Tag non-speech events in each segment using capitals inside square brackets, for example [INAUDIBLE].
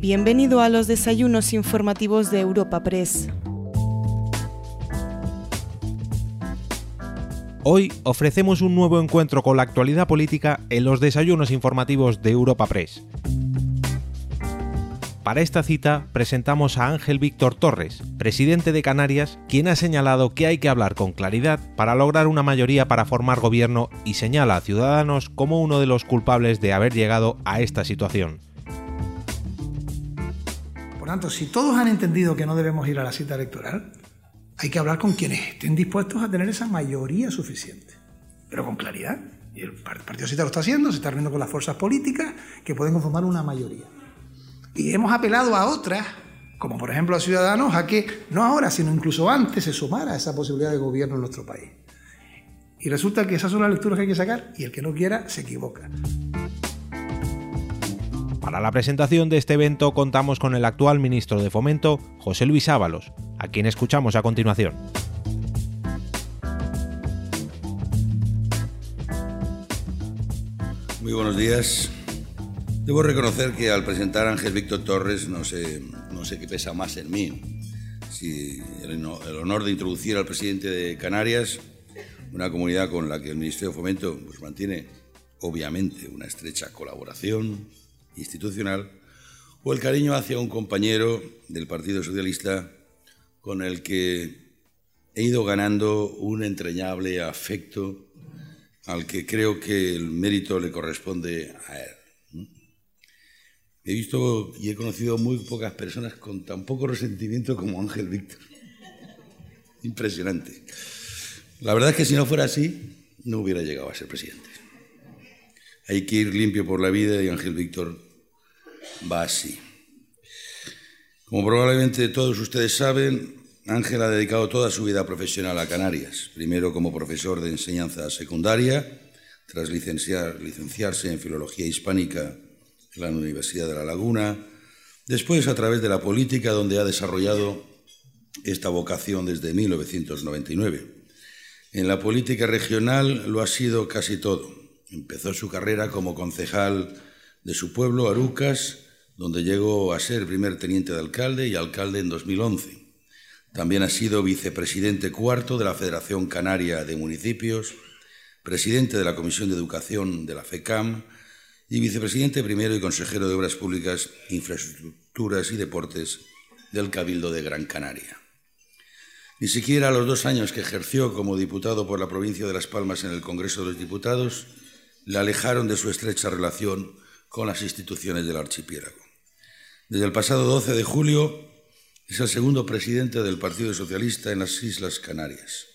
Bienvenido a los desayunos informativos de Europa Press. Hoy ofrecemos un nuevo encuentro con la actualidad política en los desayunos informativos de Europa Press. Para esta cita presentamos a Ángel Víctor Torres, presidente de Canarias, quien ha señalado que hay que hablar con claridad para lograr una mayoría para formar gobierno y señala a Ciudadanos como uno de los culpables de haber llegado a esta situación. Tanto, si todos han entendido que no debemos ir a la cita electoral, hay que hablar con quienes estén dispuestos a tener esa mayoría suficiente, pero con claridad. Y el Partido Cita lo está haciendo, se está reuniendo con las fuerzas políticas que pueden conformar una mayoría. Y hemos apelado a otras, como por ejemplo a Ciudadanos, a que no ahora, sino incluso antes se sumara a esa posibilidad de gobierno en nuestro país. Y resulta que esas son las lecturas que hay que sacar y el que no quiera se equivoca. Para la presentación de este evento contamos con el actual ministro de Fomento, José Luis Ábalos, a quien escuchamos a continuación. Muy buenos días. Debo reconocer que al presentar a Ángel Víctor Torres no sé, no sé qué pesa más en mí. Si el, honor de introducir al presidente de Canarias, una comunidad con la que el Ministerio de Fomento pues, mantiene obviamente una estrecha colaboración institucional, o el cariño hacia un compañero del Partido Socialista con el que he ido ganando un entrañable afecto al que creo que el mérito le corresponde a él. He visto y he conocido muy pocas personas con tan poco resentimiento como Ángel Víctor. Impresionante. La verdad es que si no fuera así, no hubiera llegado a ser presidente. Hay que ir limpio por la vida y Ángel Víctor va así. Como probablemente todos ustedes saben, Ángel ha dedicado toda su vida profesional a Canarias, primero como profesor de enseñanza secundaria, tras licenciarse en Filología Hispánica en la Universidad de La Laguna, después a través de la política donde ha desarrollado esta vocación desde 1999. En la política regional lo ha sido casi todo. Empezó su carrera como concejal de su pueblo, Arucas, donde llegó a ser primer teniente de alcalde y alcalde en 2011. También ha sido vicepresidente cuarto de la Federación Canaria de Municipios, presidente de la Comisión de Educación de la FECAM, y vicepresidente primero y consejero de Obras Públicas, Infraestructuras y Deportes del Cabildo de Gran Canaria. Ni siquiera a los dos años que ejerció como diputado por la provincia de Las Palmas en el Congreso de los Diputados le alejaron de su estrecha relación con las instituciones del archipiélago. Desde el pasado 12 de julio es el segundo presidente del Partido Socialista en las Islas Canarias,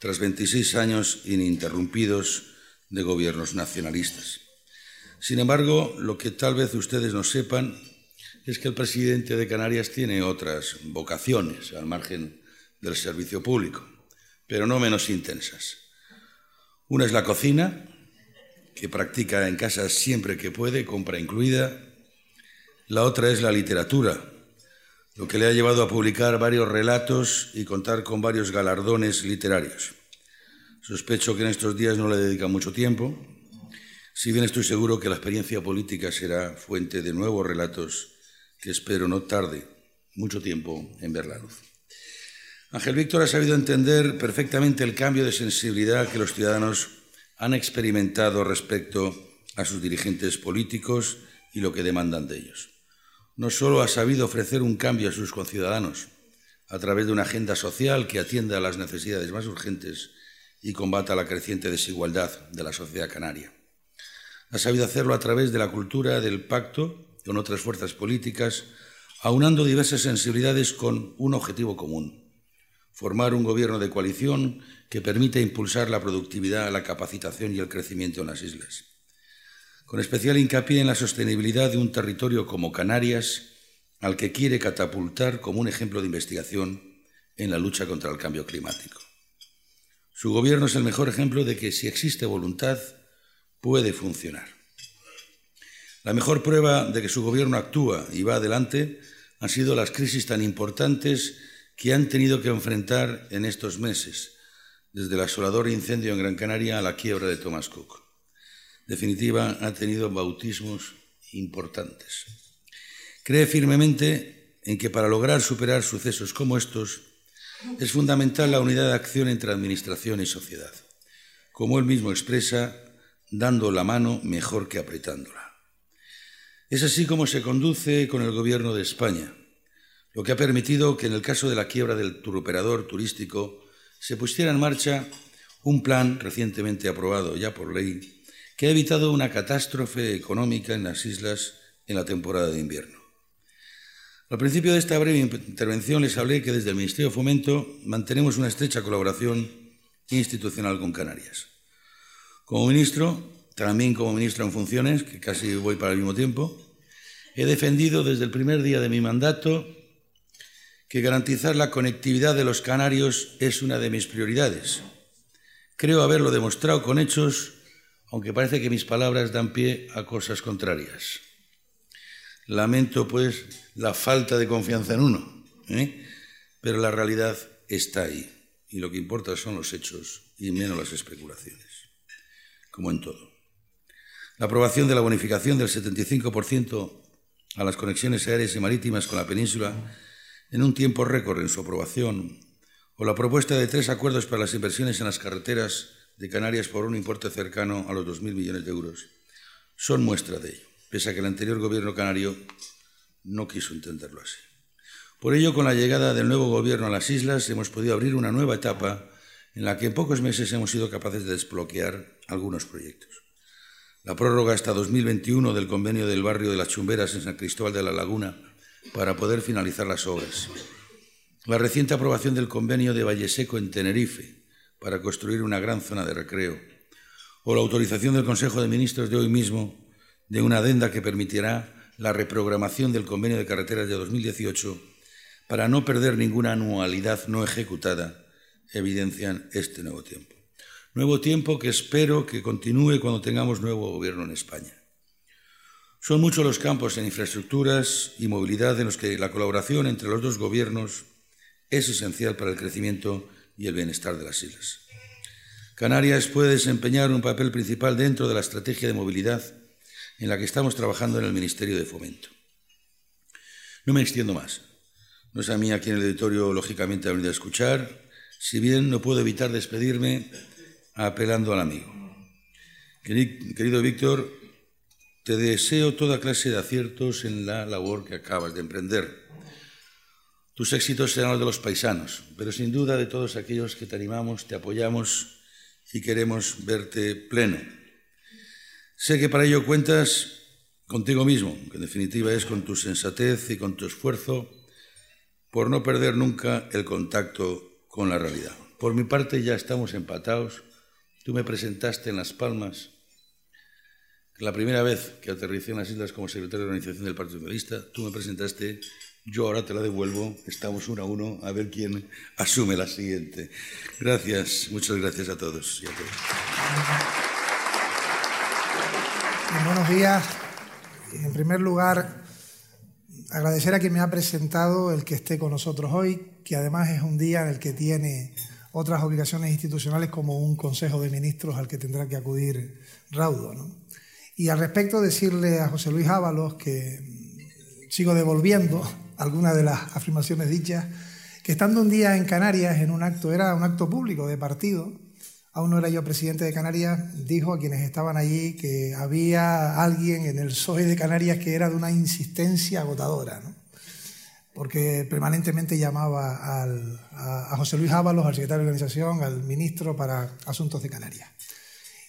tras 26 años ininterrumpidos de gobiernos nacionalistas. Sin embargo, lo que tal vez ustedes no sepan es que el presidente de Canarias tiene otras vocaciones al margen del servicio público, pero no menos intensas. Una es la cocina, que practica en casa siempre que puede, compra incluida. La otra es la literatura, lo que le ha llevado a publicar varios relatos y contar con varios galardones literarios. Sospecho que en estos días no le dedica mucho tiempo, si bien estoy seguro que la experiencia política será fuente de nuevos relatos que espero no tarde mucho tiempo en ver la luz. Ángel Víctor ha sabido entender perfectamente el cambio de sensibilidad que los ciudadanos han experimentado respecto a sus dirigentes políticos y lo que demandan de ellos. No solo ha sabido ofrecer un cambio a sus conciudadanos a través de una agenda social que atienda a las necesidades más urgentes y combata la creciente desigualdad de la sociedad canaria, ha sabido hacerlo a través de la cultura del pacto con otras fuerzas políticas, aunando diversas sensibilidades con un objetivo común, formar un gobierno de coalición que permita impulsar la productividad, la capacitación y el crecimiento en las islas. Con especial hincapié en la sostenibilidad de un territorio como Canarias, al que quiere catapultar como un ejemplo de investigación en la lucha contra el cambio climático. Su gobierno es el mejor ejemplo de que si existe voluntad, puede funcionar. La mejor prueba de que su gobierno actúa y va adelante han sido las crisis tan importantes que han tenido que enfrentar en estos meses, desde el asolador incendio en Gran Canaria a la quiebra de Thomas Cook. definitiva, ha tenido bautismos importantes. cree firmemente en que para lograr superar sucesos como estos es fundamental la unidad de acción entre Administración y sociedad, como él mismo expresa, dando la mano mejor que apretándola. Es así como se conduce con el Gobierno de España, lo que ha permitido que en el caso de la quiebra del turoperador turístico se pusiera en marcha un plan recientemente aprobado ya por ley que ha evitado una catástrofe económica en las islas en la temporada de invierno. Al principio de esta breve intervención les hablé que desde el Ministerio de Fomento mantenemos una estrecha colaboración institucional con Canarias. Como ministro, también como ministro en funciones, que casi voy para el mismo tiempo, he defendido desde el primer día de mi mandato que garantizar la conectividad de los canarios es una de mis prioridades. Creo haberlo demostrado con hechos, aunque parece que mis palabras dan pie a cosas contrarias. Lamento, pues, la falta de confianza en uno, ¿eh? pero la realidad está ahí y lo que importa son los hechos y menos las especulaciones, como en todo. La aprobación de la bonificación del 75% a las conexiones aéreas y marítimas con la península en un tiempo récord en su aprobación, o la propuesta de tres acuerdos para las inversiones en las carreteras de Canarias por un importe cercano a los 2.000 millones de euros, son muestra de ello, pese a que el anterior gobierno canario no quiso entenderlo así. Por ello, con la llegada del nuevo gobierno a las islas, hemos podido abrir una nueva etapa en la que en pocos meses hemos sido capaces de desbloquear algunos proyectos. La prórroga hasta 2021 del convenio del barrio de las Chumberas en San Cristóbal de la Laguna para poder finalizar las obras. La reciente aprobación del convenio de Valleseco en Tenerife para construir una gran zona de recreo. O la autorización del Consejo de Ministros de hoy mismo de una adenda que permitirá la reprogramación del convenio de carreteras de 2018 para no perder ninguna anualidad no ejecutada, evidencian este nuevo tiempo. Nuevo tiempo que espero que continúe cuando tengamos nuevo gobierno en España. Son muchos los campos en infraestructuras y movilidad en los que la colaboración entre los dos gobiernos es esencial para el crecimiento y el bienestar de las islas. Canarias puede desempeñar un papel principal dentro de la estrategia de movilidad en la que estamos trabajando en el Ministerio de Fomento. No me extiendo más. No es a mí a quien el editorio lógicamente ha venido a escuchar, si bien no puedo evitar despedirme apelando al amigo. Querido Víctor, te deseo toda clase de aciertos en la labor que acabas de emprender. Tus éxitos serán los de los paisanos, pero sin duda de todos aquellos que te animamos, te apoyamos y queremos verte pleno. Sé que para ello cuentas contigo mismo, que en definitiva es con tu sensatez y con tu esfuerzo por no perder nunca el contacto con la realidad. Por mi parte ya estamos empatados. Tú me presentaste en Las Palmas la primera vez que aterricé en las islas como secretario de organización del Partido Socialista, tú me presentaste, yo ahora te la devuelvo, estamos uno a uno, a ver quién asume la siguiente. Gracias, muchas gracias a todos y a todas. buenos días. En primer lugar, agradecer a quien me ha presentado el que esté con nosotros hoy, que además es un día en el que tiene otras obligaciones institucionales como un Consejo de Ministros al que tendrá que acudir raudo. Y al respecto decirle a José Luis Ábalos que sigo devolviendo [LAUGHS] algunas de las afirmaciones dichas, que estando un día en Canarias en un acto, era un acto público de partido, aún no era yo presidente de Canarias, dijo a quienes estaban allí que había alguien en el PSOE de Canarias que era de una insistencia agotadora, porque permanentemente llamaba a José Luis Ábalos, al secretario de organización, al ministro para asuntos de Canarias.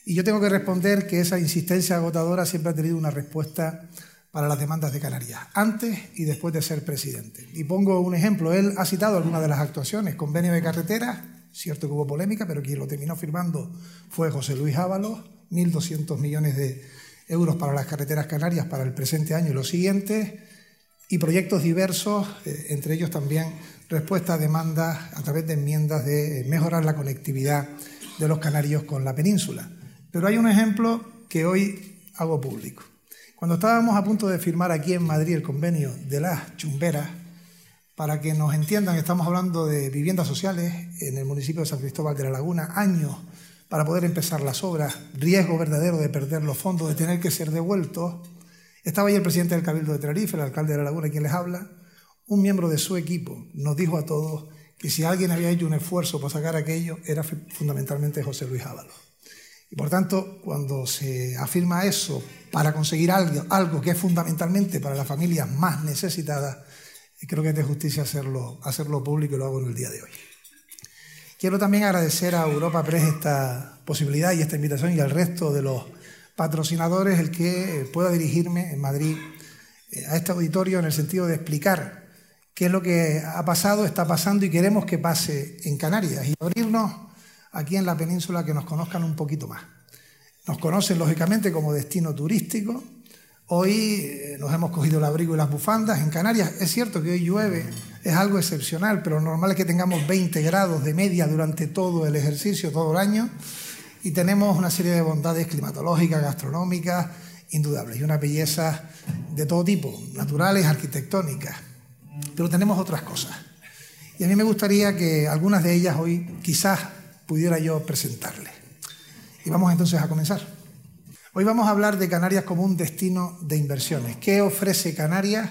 Y yo tengo que responder que esa insistencia agotadora siempre ha tenido una respuesta para las demandas de Canarias, antes y después de ser presidente. Y pongo un ejemplo, él ha citado algunas de las actuaciones, convenio de carreteras, cierto que hubo polémica, pero quien lo terminó firmando fue José Luis Ábalos, 1.200 millones de euros para las carreteras canarias para el presente año y los siguientes, y proyectos diversos, eh, entre ellos también respuesta a demandas a través de enmiendas de mejorar la conectividad de los canarios con la península. Pero hay un ejemplo que hoy hago público. Cuando estábamos a punto de firmar aquí en Madrid el convenio de las chumberas, para que nos entiendan, estamos hablando de viviendas sociales en el municipio de San Cristóbal de la Laguna, años para poder empezar las obras, riesgo verdadero de perder los fondos, de tener que ser devueltos, Estaba ahí el presidente del Cabildo de Tenerife, el alcalde de La Laguna, quien les habla. Un miembro de su equipo nos dijo a todos que si alguien había hecho un esfuerzo por sacar aquello, era fundamentalmente José Luis Ábalos. Y por tanto, cuando se afirma eso para conseguir algo, algo que es fundamentalmente para las familias más necesitadas, creo que es de justicia hacerlo, hacerlo público y lo hago en el día de hoy. Quiero también agradecer a Europa Press esta posibilidad y esta invitación y al resto de los patrocinadores el que pueda dirigirme en Madrid eh, a este auditorio en el sentido de explicar qué es lo que ha pasado, está pasando y queremos que pase en Canarias y abrirnos aquí en la península que nos conozcan un poquito más. Nos conocen lógicamente como destino turístico. Hoy eh, nos hemos cogido el abrigo y las bufandas. En Canarias es cierto que hoy llueve, es algo excepcional, pero lo normal es que tengamos 20 grados de media durante todo el ejercicio, todo el año y tenemos una serie de bondades climatológicas, gastronómicas, indudables, y una belleza de todo tipo, naturales, arquitectónicas. Pero tenemos otras cosas. Y a mí me gustaría que algunas de ellas hoy quizás pudiera yo presentarles. Y vamos entonces a comenzar. Hoy vamos a hablar de Canarias como un destino de inversiones. ¿Qué ofrece Canarias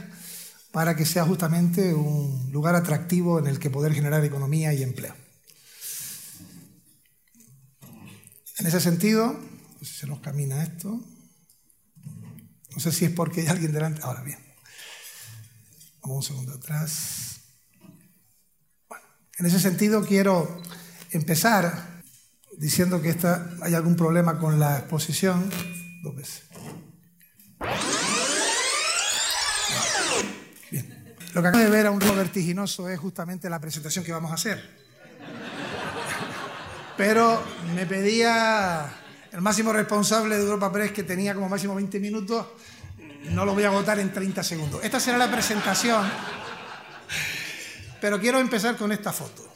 para que sea justamente un lugar atractivo en el que poder generar economía y empleo? En ese sentido, no sé se nos camina esto. No sé si es porque hay alguien delante. Ahora bien. Vamos un segundo atrás. Bueno, en ese sentido quiero empezar diciendo que esta, hay algún problema con la exposición. Dos veces. Bien. Lo que acabo de ver a un ritmo vertiginoso es justamente la presentación que vamos a hacer. Pero me pedía el máximo responsable de Europa Press, que tenía como máximo 20 minutos, no lo voy a agotar en 30 segundos. Esta será la presentación, pero quiero empezar con esta foto.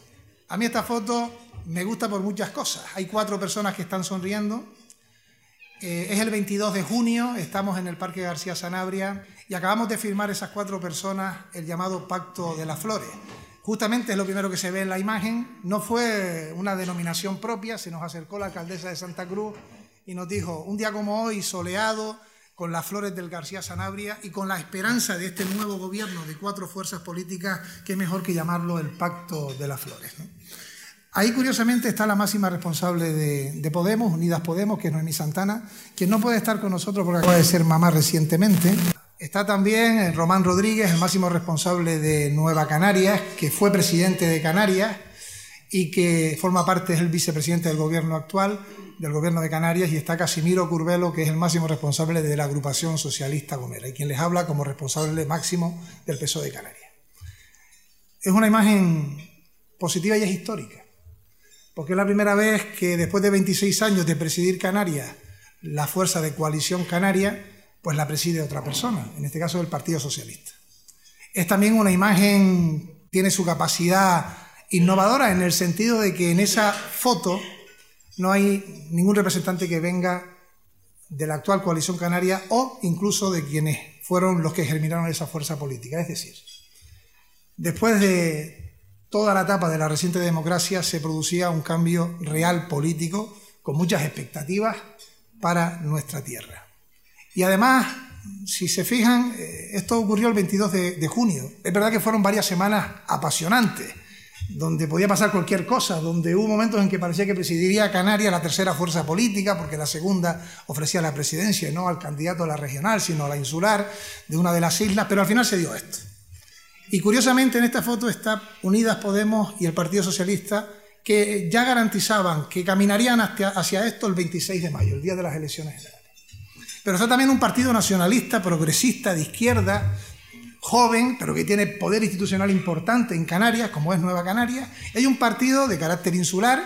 A mí esta foto me gusta por muchas cosas. Hay cuatro personas que están sonriendo. Eh, es el 22 de junio, estamos en el Parque García Sanabria y acabamos de firmar esas cuatro personas el llamado Pacto de las Flores. Justamente es lo primero que se ve en la imagen. No fue una denominación propia, se nos acercó la alcaldesa de Santa Cruz y nos dijo, un día como hoy, soleado, con las flores del García Sanabria y con la esperanza de este nuevo gobierno de cuatro fuerzas políticas, qué mejor que llamarlo el Pacto de las Flores. Ahí curiosamente está la máxima responsable de, de, Podemos, Unidas Podemos, que es Noemí Santana, quien no puede estar con nosotros porque acaba de ser mamá recientemente. Está también Román Rodríguez, el máximo responsable de Nueva Canarias, que fue presidente de Canarias y que forma parte, es el vicepresidente del gobierno actual, del gobierno de Canarias, y está Casimiro Curvelo, que es el máximo responsable de la agrupación socialista Gomera, y quien les habla como responsable máximo del PSOE de Canarias. Es una imagen positiva y es histórica, porque es la primera vez que después de 26 años de presidir Canarias, la fuerza de coalición canaria, pues la preside otra persona, en este caso el Partido Socialista. Es también una imagen, tiene su capacidad innovadora en el sentido de que en esa foto no hay ningún representante que venga de la actual coalición canaria o incluso de quienes fueron los que germinaron esa fuerza política. Es decir, después de toda la etapa de la reciente democracia se producía un cambio real político con muchas expectativas para nuestra tierra. Y además, si se fijan, eh, esto ocurrió el 22 de, junio. Es verdad que fueron varias semanas apasionantes, donde podía pasar cualquier cosa, donde hubo momentos en que parecía que presidiría Canarias la tercera fuerza política, porque la segunda ofrecía la presidencia, no al candidato a la regional, sino a la insular de una de las islas, pero al final se dio esto. Y curiosamente en esta foto está Unidas Podemos y el Partido Socialista, que ya garantizaban que caminarían hacia, hacia esto el 26 de mayo, el día de las elecciones generales. Pero está también un partido nacionalista, progresista, de izquierda, joven, pero que tiene poder institucional importante en Canarias, como es Nueva Canarias. Hay un partido de carácter insular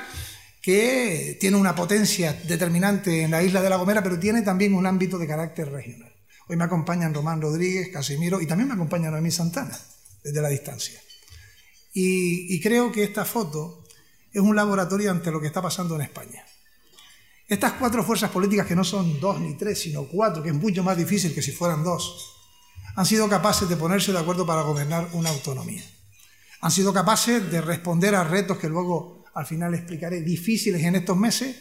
que tiene una potencia determinante en la isla de La Gomera, pero tiene también un ámbito de carácter regional. Hoy me acompañan Román Rodríguez, Casimiro y también me acompaña Noemí Santana, desde la distancia. Y, creo que esta foto es un laboratorio ante lo que está pasando en España. Estas cuatro fuerzas políticas, que no son dos ni tres, sino cuatro, que es mucho más difícil que si fueran dos, han sido capaces de ponerse de acuerdo para gobernar una autonomía. Han sido capaces de responder a retos que luego al final explicaré difíciles en estos meses.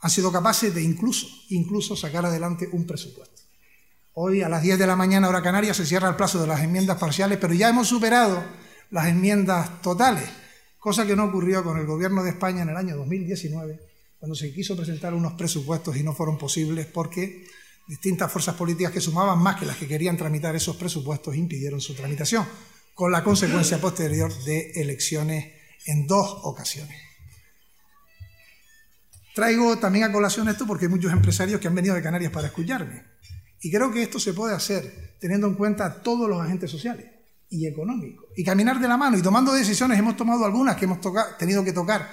Han sido capaces de incluso, incluso sacar adelante un presupuesto. Hoy a las 10 de la mañana, hora canaria, se cierra el plazo de las enmiendas parciales, pero ya hemos superado las enmiendas totales, cosa que no ocurrió con el Gobierno de España en el año 2019, cuando se quiso presentar unos presupuestos y no fueron posibles porque distintas fuerzas políticas que sumaban más que las que querían tramitar esos presupuestos impidieron su tramitación, con la consecuencia posterior de elecciones en dos ocasiones. Traigo también a colación esto porque hay muchos empresarios que han venido de Canarias para escucharme. Y creo que esto se puede hacer teniendo en cuenta todos los agentes sociales y económicos. Y caminar de la mano y tomando decisiones, hemos tomado algunas que hemos tenido que tocar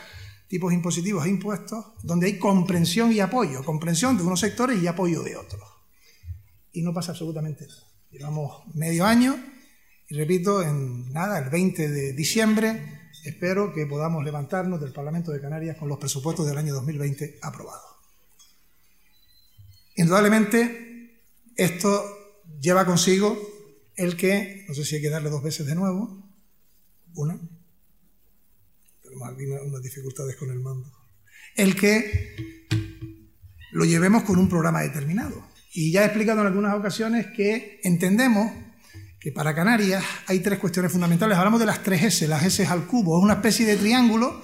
tipos impositivos e impuestos, donde hay comprensión y apoyo, comprensión de unos sectores y apoyo de otros. Y no pasa absolutamente nada. Llevamos medio año y repito, en nada, el 20 de diciembre, espero que podamos levantarnos del Parlamento de Canarias con los presupuestos del año 2020 aprobados. Indudablemente, esto lleva consigo el que, no sé si hay que darle dos veces de nuevo, una, tenemos aquí unas dificultades con el mando, el que lo llevemos con un programa determinado. Y ya he explicado en algunas ocasiones que entendemos que para Canarias hay tres cuestiones fundamentales. Hablamos de las tres S, las S al cubo. Es una especie de triángulo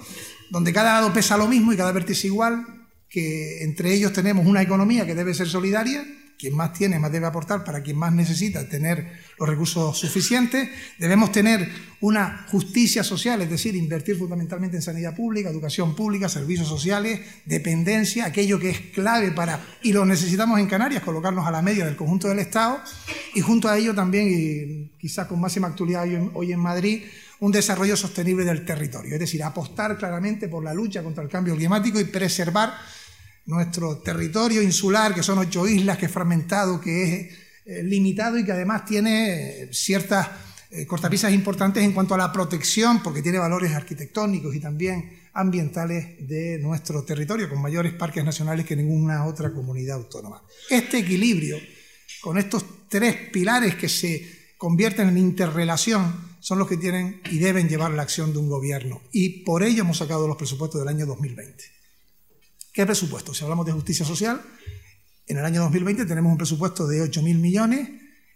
donde cada lado pesa lo mismo y cada vértice igual, que entre ellos tenemos una economía que debe ser solidaria, quien más tiene más debe aportar para quien más necesita tener los recursos suficientes. Debemos tener una justicia social, es decir, invertir fundamentalmente en sanidad pública, educación pública, servicios sociales, dependencia, aquello que es clave para, y lo necesitamos en Canarias, colocarnos a la media del conjunto del Estado, y junto a ello también, y quizás con máxima actualidad hoy en Madrid, un desarrollo sostenible del territorio, es decir, apostar claramente por la lucha contra el cambio climático y preservar nuestro territorio insular, que son ocho islas, que es fragmentado, que es eh, limitado y que además tiene eh, ciertas eh, cortapisas importantes en cuanto a la protección, porque tiene valores arquitectónicos y también ambientales de nuestro territorio, con mayores parques nacionales que ninguna otra comunidad autónoma. Este equilibrio, con estos tres pilares que se convierten en interrelación, son los que tienen y deben llevar la acción de un gobierno. Y por ello hemos sacado los presupuestos del año 2020. ¿Qué presupuesto? Si hablamos de justicia social, en el año 2020 tenemos un presupuesto de 8.000 millones,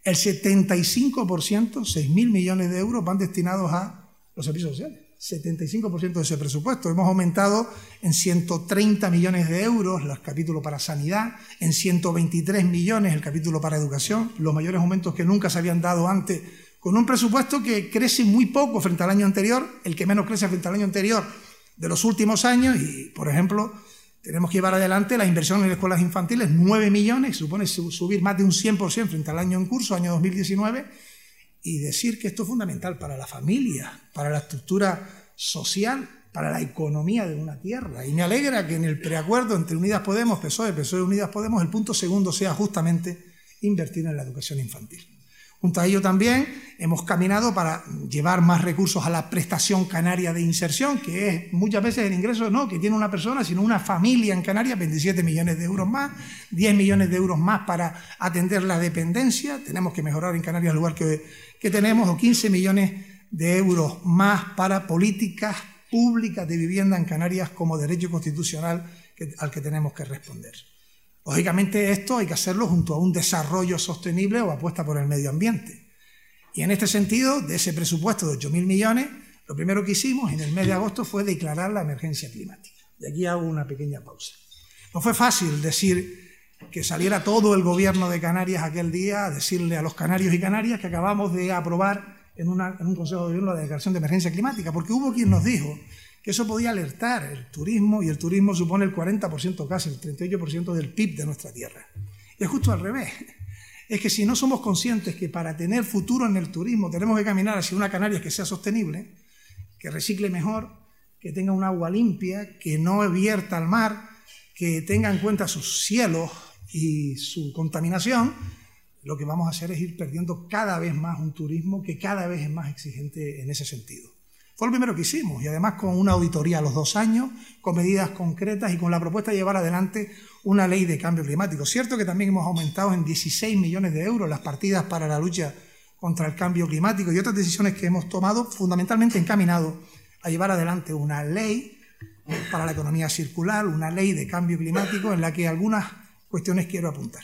el 75%, 6.000 millones de euros, van destinados a los servicios sociales. 75% de ese presupuesto. Hemos aumentado en 130 millones de euros el capítulo para sanidad, en 123 millones el capítulo para educación, los mayores aumentos que nunca se habían dado antes, con un presupuesto que crece muy poco frente al año anterior, el que menos crece frente al año anterior de los últimos años y, por ejemplo, tenemos que llevar adelante la inversión en escuelas infantiles, 9 millones, supone subir más de un 100% frente al año en curso, año 2019, y decir que esto es fundamental para la familia, para la estructura social, para la economía de una tierra. Y me alegra que en el preacuerdo entre Unidas Podemos, PSOE, PSOE Unidas Podemos, el punto segundo sea justamente invertir en la educación infantil. Junto a ello también hemos caminado para llevar más recursos a la prestación canaria de inserción, que es muchas veces el ingreso no que tiene una persona, sino una familia en Canarias, 27 millones de euros más, 10 millones de euros más para atender la dependencia, tenemos que mejorar en Canarias el lugar que, que tenemos, o 15 millones de euros más para políticas públicas de vivienda en Canarias como derecho constitucional al que tenemos que responder. Lógicamente esto hay que hacerlo junto a un desarrollo sostenible o apuesta por el medio ambiente. Y en este sentido, de ese presupuesto de 8.000 millones, lo primero que hicimos en el mes de agosto fue declarar la emergencia climática. Y aquí hago una pequeña pausa. No fue fácil decir que saliera todo el gobierno de Canarias aquel día a decirle a los canarios y canarias que acabamos de aprobar en, en un Consejo de Gobierno la declaración de emergencia climática, porque hubo quien nos dijo eso podía alertar el turismo y el turismo supone el 40%, casi el 38% del PIB de nuestra tierra. Y es justo al revés. Es que si no somos conscientes que para tener futuro en el turismo tenemos que caminar hacia una Canarias que sea sostenible, que recicle mejor, que tenga un agua limpia, que no vierta al mar, que tenga en cuenta sus cielos y su contaminación, lo que vamos a hacer es ir perdiendo cada vez más un turismo que cada vez es más exigente en ese sentido. Fue lo primero que hicimos y además con una auditoría a los dos años, con medidas concretas y con la propuesta de llevar adelante una ley de cambio climático. Cierto que también hemos aumentado en 16 millones de euros las partidas para la lucha contra el cambio climático y otras decisiones que hemos tomado fundamentalmente encaminado a llevar adelante una ley para la economía circular, una ley de cambio climático en la que algunas cuestiones quiero apuntar.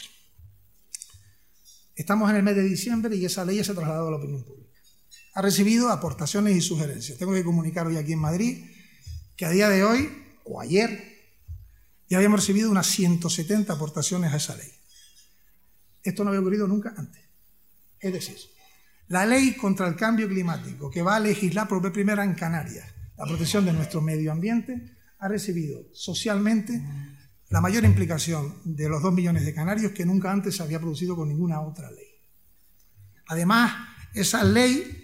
Estamos en el mes de diciembre y esa ley ya se ha trasladado a la opinión pública. Ha recibido aportaciones y sugerencias. Tengo que comunicar hoy aquí en Madrid que a día de hoy, o ayer, ya habíamos recibido unas 170 aportaciones a esa ley. Esto no había ocurrido nunca antes. Es decir, la ley contra el cambio climático que va a legislar por primera en Canarias, la protección de nuestro medio ambiente, ha recibido socialmente la mayor implicación de los dos millones de canarios que nunca antes se había producido con ninguna otra ley. Además, esa ley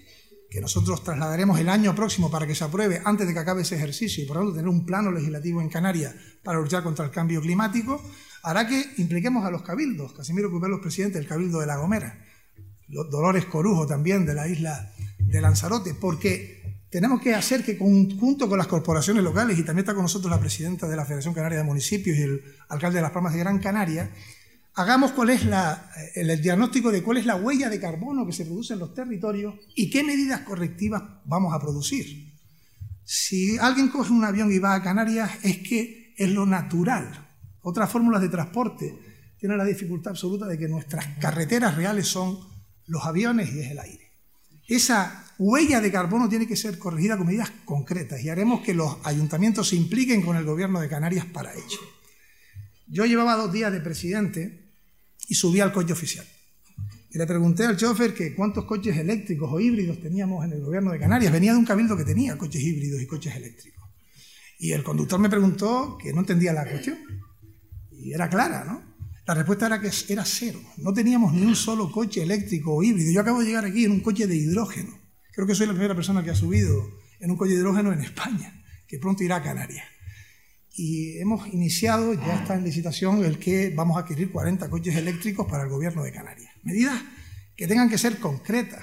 que nosotros trasladaremos el año próximo para que se apruebe antes de que acabe ese ejercicio y por lo tanto tener un plano legislativo en Canarias para luchar contra el cambio climático, hará que impliquemos a los cabildos. Casimiro Cupelos, presidente del Cabildo de La Gomera, Dolores Corujo también de la isla de Lanzarote, porque tenemos que hacer que junto con las corporaciones locales, y también está con nosotros la presidenta de la Federación Canaria de Municipios y el alcalde de Las Palmas de Gran Canaria, hagamos cuál es el, diagnóstico de cuál es la huella de carbono que se produce en los territorios y qué medidas correctivas vamos a producir. Si alguien coge un avión y va a Canarias es que es lo natural. Otras fórmulas de transporte tienen la dificultad absoluta de que nuestras carreteras reales son los aviones y es el aire. Esa huella de carbono tiene que ser corregida con medidas concretas y haremos que los ayuntamientos se impliquen con el gobierno de Canarias para ello. Yo llevaba dos días de presidente y subí al coche oficial. Y le pregunté al chofer que cuántos coches eléctricos o híbridos teníamos en el gobierno de Canarias. Venía de un cabildo que tenía coches híbridos y coches eléctricos. Y el conductor me preguntó que no entendía la cuestión. Y era clara, ¿no? La respuesta era que era cero. No teníamos ni un solo coche eléctrico o híbrido. Yo acabo de llegar aquí en un coche de hidrógeno. Creo que soy la primera persona que ha subido en un coche de hidrógeno en España, que pronto irá a Canarias y hemos iniciado, ya está en licitación, el que vamos a adquirir 40 coches eléctricos para el gobierno de Canarias. Medidas que tengan que ser concretas.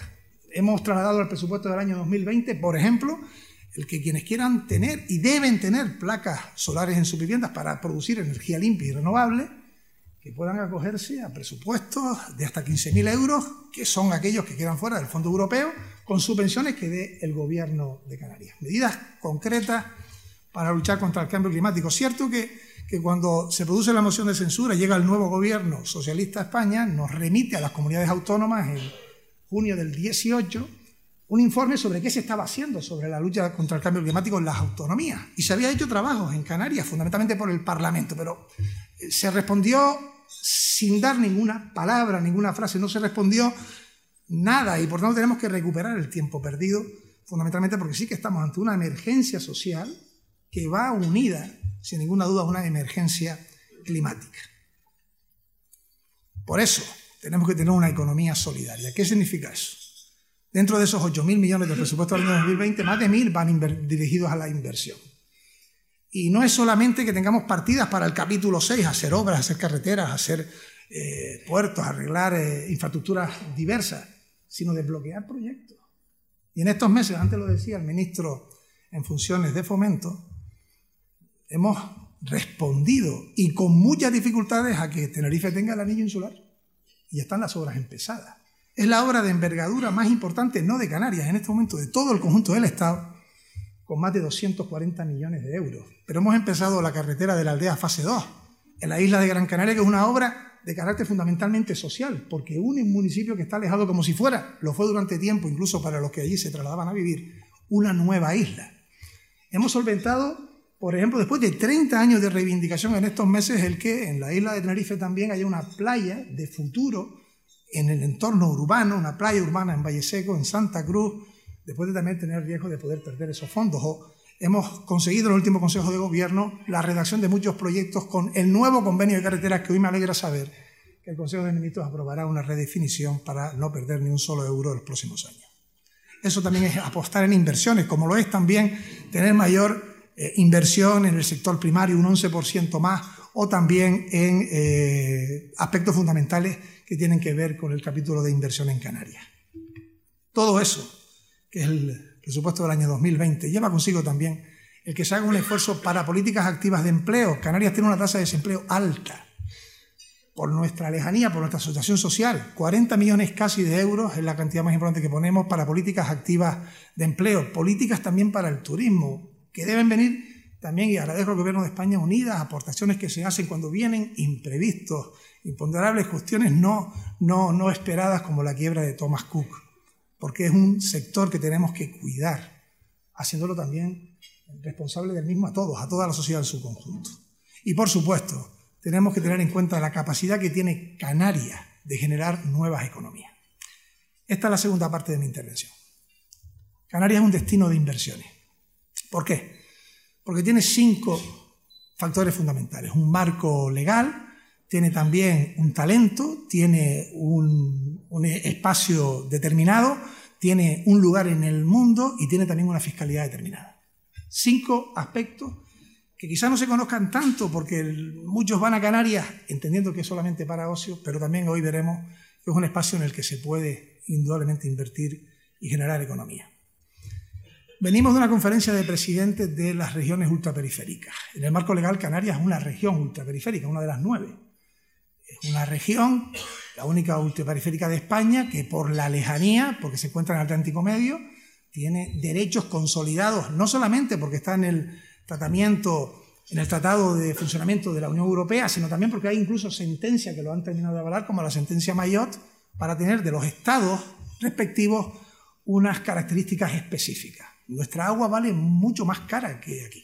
Hemos trasladado al presupuesto del año 2020, por ejemplo, el que quienes quieran tener y deben tener placas solares en sus viviendas para producir energía limpia y renovable, que puedan acogerse a presupuestos de hasta 15.000 euros, que son aquellos que quedan fuera del Fondo Europeo, con subvenciones que dé el gobierno de Canarias. Medidas concretas para luchar contra el cambio climático. Cierto que, que cuando se produce la moción de censura, llega el nuevo gobierno socialista de España, nos remite a las comunidades autónomas en junio del 18 un informe sobre qué se estaba haciendo sobre la lucha contra el cambio climático en las autonomías. Y se había hecho trabajos en Canarias, fundamentalmente por el Parlamento, pero eh, se respondió sin dar ninguna palabra, ninguna frase, no se respondió nada y por tanto tenemos que recuperar el tiempo perdido, fundamentalmente porque sí que estamos ante una emergencia social que va unida, sin ninguna duda, a una emergencia climática. Por eso tenemos que tener una economía solidaria. ¿Qué significa eso? Dentro de esos 8.000 millones del presupuesto del año 2020, más de 1.000 van dirigidos a la inversión. Y no es solamente que tengamos partidas para el capítulo 6, hacer obras, hacer carreteras, hacer eh, puertos, arreglar eh, infraestructuras diversas, sino desbloquear proyectos. Y en estos meses, antes lo decía el ministro en funciones de fomento, hemos respondido y con muchas dificultades a que Tenerife tenga el anillo insular. Y están las obras empezadas. Es la obra de envergadura más importante, no de Canarias, en este momento de todo el conjunto del Estado, con más de 240 millones de euros. Pero hemos empezado la carretera de la aldea fase 2, en la isla de Gran Canaria, que es una obra de carácter fundamentalmente social, porque une un municipio que está alejado como si fuera, lo fue durante tiempo, incluso para los que allí se trasladaban a vivir, una nueva isla. Hemos solventado por ejemplo, después de 30 años de reivindicación en estos meses, el que en la isla de Tenerife también haya una playa de futuro en el entorno urbano, una playa urbana en Valle Seco, en Santa Cruz, después de también tener riesgo de poder perder esos fondos. O hemos conseguido en el último Consejo de Gobierno la redacción de muchos proyectos con el nuevo convenio de carreteras que hoy me alegra saber que el Consejo de Ministros aprobará una redefinición para no perder ni un solo euro en los próximos años. Eso también es apostar en inversiones, como lo es también tener mayor eh, inversión en el sector primario un 11% más o también en eh, aspectos fundamentales que tienen que ver con el capítulo de inversión en Canarias. Todo eso, que es el presupuesto del año 2020, lleva consigo también el que se haga un esfuerzo para políticas activas de empleo. Canarias tiene una tasa de desempleo alta por nuestra lejanía, por nuestra asociación social. 40 millones casi de euros es la cantidad más importante que ponemos para políticas activas de empleo, políticas también para el turismo, que deben venir también, y agradezco al Gobierno de España, unidas, aportaciones que se hacen cuando vienen imprevistos, imponderables cuestiones no, no, no esperadas como la quiebra de Thomas Cook, porque es un sector que tenemos que cuidar, haciéndolo también responsable del mismo a todos, a toda la sociedad en su conjunto. Y por supuesto, tenemos que tener en cuenta la capacidad que tiene Canarias de generar nuevas economías. Esta es la segunda parte de mi intervención. Canarias es un destino de inversiones. ¿Por qué? Porque tiene cinco factores fundamentales. Un marco legal, tiene también un talento, tiene un, espacio determinado, tiene un lugar en el mundo y tiene también una fiscalidad determinada. Cinco aspectos que quizás no se conozcan tanto porque muchos van a Canarias entendiendo que es solamente para ocio, pero también hoy veremos que es un espacio en el que se puede indudablemente invertir y generar economía. Venimos de una conferencia de presidentes de las regiones ultraperiféricas. En el marco legal, Canarias es una región ultraperiférica, una de las nueve. Es una región, la única ultraperiférica de España, que por la lejanía, porque se encuentra en el Atlántico Medio, tiene derechos consolidados, no solamente porque está en el tratamiento, en el Tratado de Funcionamiento de la Unión Europea, sino también porque hay incluso sentencias que lo han terminado de avalar, como la sentencia Mayotte, para tener de los estados respectivos unas características específicas. Nuestra agua vale mucho más cara que aquí.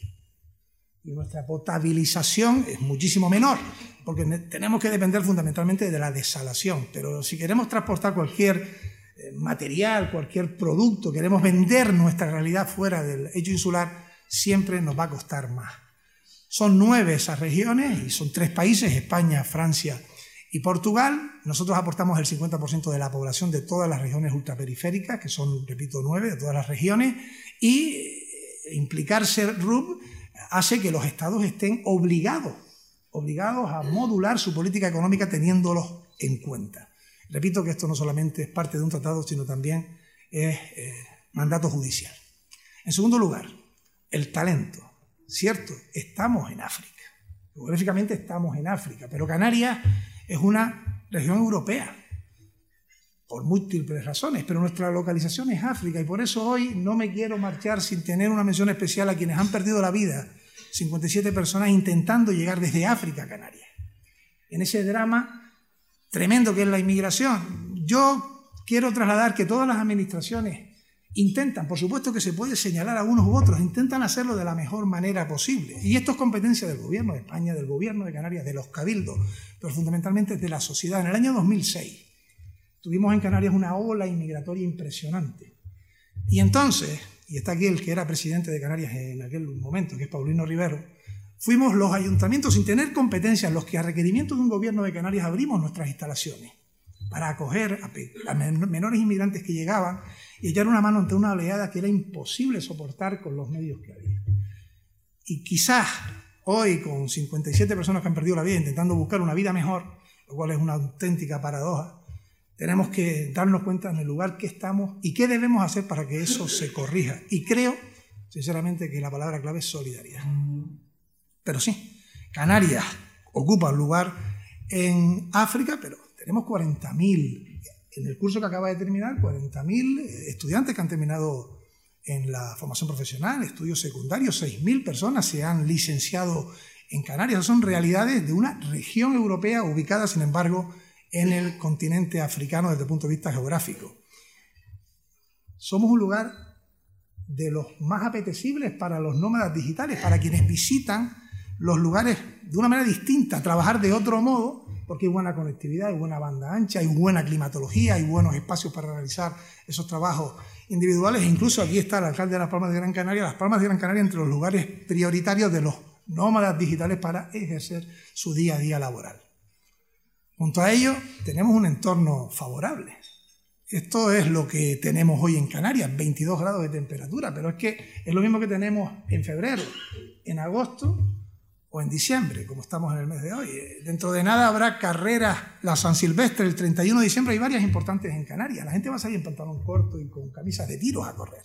Y nuestra potabilización es muchísimo menor, porque tenemos que depender fundamentalmente de la desalación. Pero si queremos transportar cualquier eh, material, cualquier producto, queremos vender nuestra realidad fuera del hecho insular, siempre nos va a costar más. Son nueve esas regiones y son tres países, España, Francia y Portugal. Nosotros aportamos el 50% de la población de todas las regiones ultraperiféricas, que son, repito, nueve de todas las regiones, y eh, implicarse RUB hace que los estados estén obligados, obligados a modular su política económica teniéndolos en cuenta. Repito que esto no solamente es parte de un tratado, sino también es eh, mandato judicial. En segundo lugar, el talento. Cierto, estamos en África. Geográficamente estamos en África, pero Canarias es una región europea por múltiples razones, pero nuestra localización es África y por eso hoy no me quiero marchar sin tener una mención especial a quienes han perdido la vida, 57 personas intentando llegar desde África a Canarias. En ese drama tremendo que es la inmigración, yo quiero trasladar que todas las administraciones intentan, por supuesto que se puede señalar a unos u otros, intentan hacerlo de la mejor manera posible. Y esto es competencia del gobierno de España, del gobierno de Canarias, de los cabildos, pero fundamentalmente de la sociedad. En el año 2006 tuvimos en Canarias una ola inmigratoria impresionante. Y entonces, y está aquí el que era presidente de Canarias en aquel momento, que es Paulino Rivero, fuimos los ayuntamientos sin tener competencias los que a requerimiento de un gobierno de Canarias abrimos nuestras instalaciones para acoger a, menores inmigrantes que llegaban y echar una mano ante una oleada que era imposible soportar con los medios que había. Y quizás hoy, con 57 personas que han perdido la vida intentando buscar una vida mejor, lo cual es una auténtica paradoja, tenemos que darnos cuenta en el lugar que estamos y qué debemos hacer para que eso se corrija. Y creo, sinceramente, que la palabra clave es solidaridad. Pero sí, Canarias ocupa un lugar en África, pero tenemos 40.000, en el curso que acaba de terminar, 40.000 eh, estudiantes que han terminado en la formación profesional, estudios secundarios, 6.000 personas se han licenciado en Canarias. Son realidades de una región europea ubicada, sin embargo, en el continente africano desde el punto de vista geográfico. Somos un lugar de los más apetecibles para los nómadas digitales, para quienes visitan los lugares de una manera distinta, trabajar de otro modo porque hay buena conectividad, hay buena banda ancha, hay buena climatología, hay buenos espacios para realizar esos trabajos individuales. E incluso aquí está el alcalde de Las Palmas de Gran Canaria, Las Palmas de Gran Canaria entre los lugares prioritarios de los nómadas digitales para ejercer su día a día laboral. Junto a ello, tenemos un entorno favorable. Esto es lo que tenemos hoy en Canarias, 22 grados de temperatura, pero es que es lo mismo que tenemos en febrero, en agosto o en diciembre, como estamos en el mes de hoy. Dentro de nada habrá carreras, la San Silvestre, el 31 de diciembre, hay varias importantes en Canarias. La gente va a salir en pantalón corto y con camisas de tiros a correr.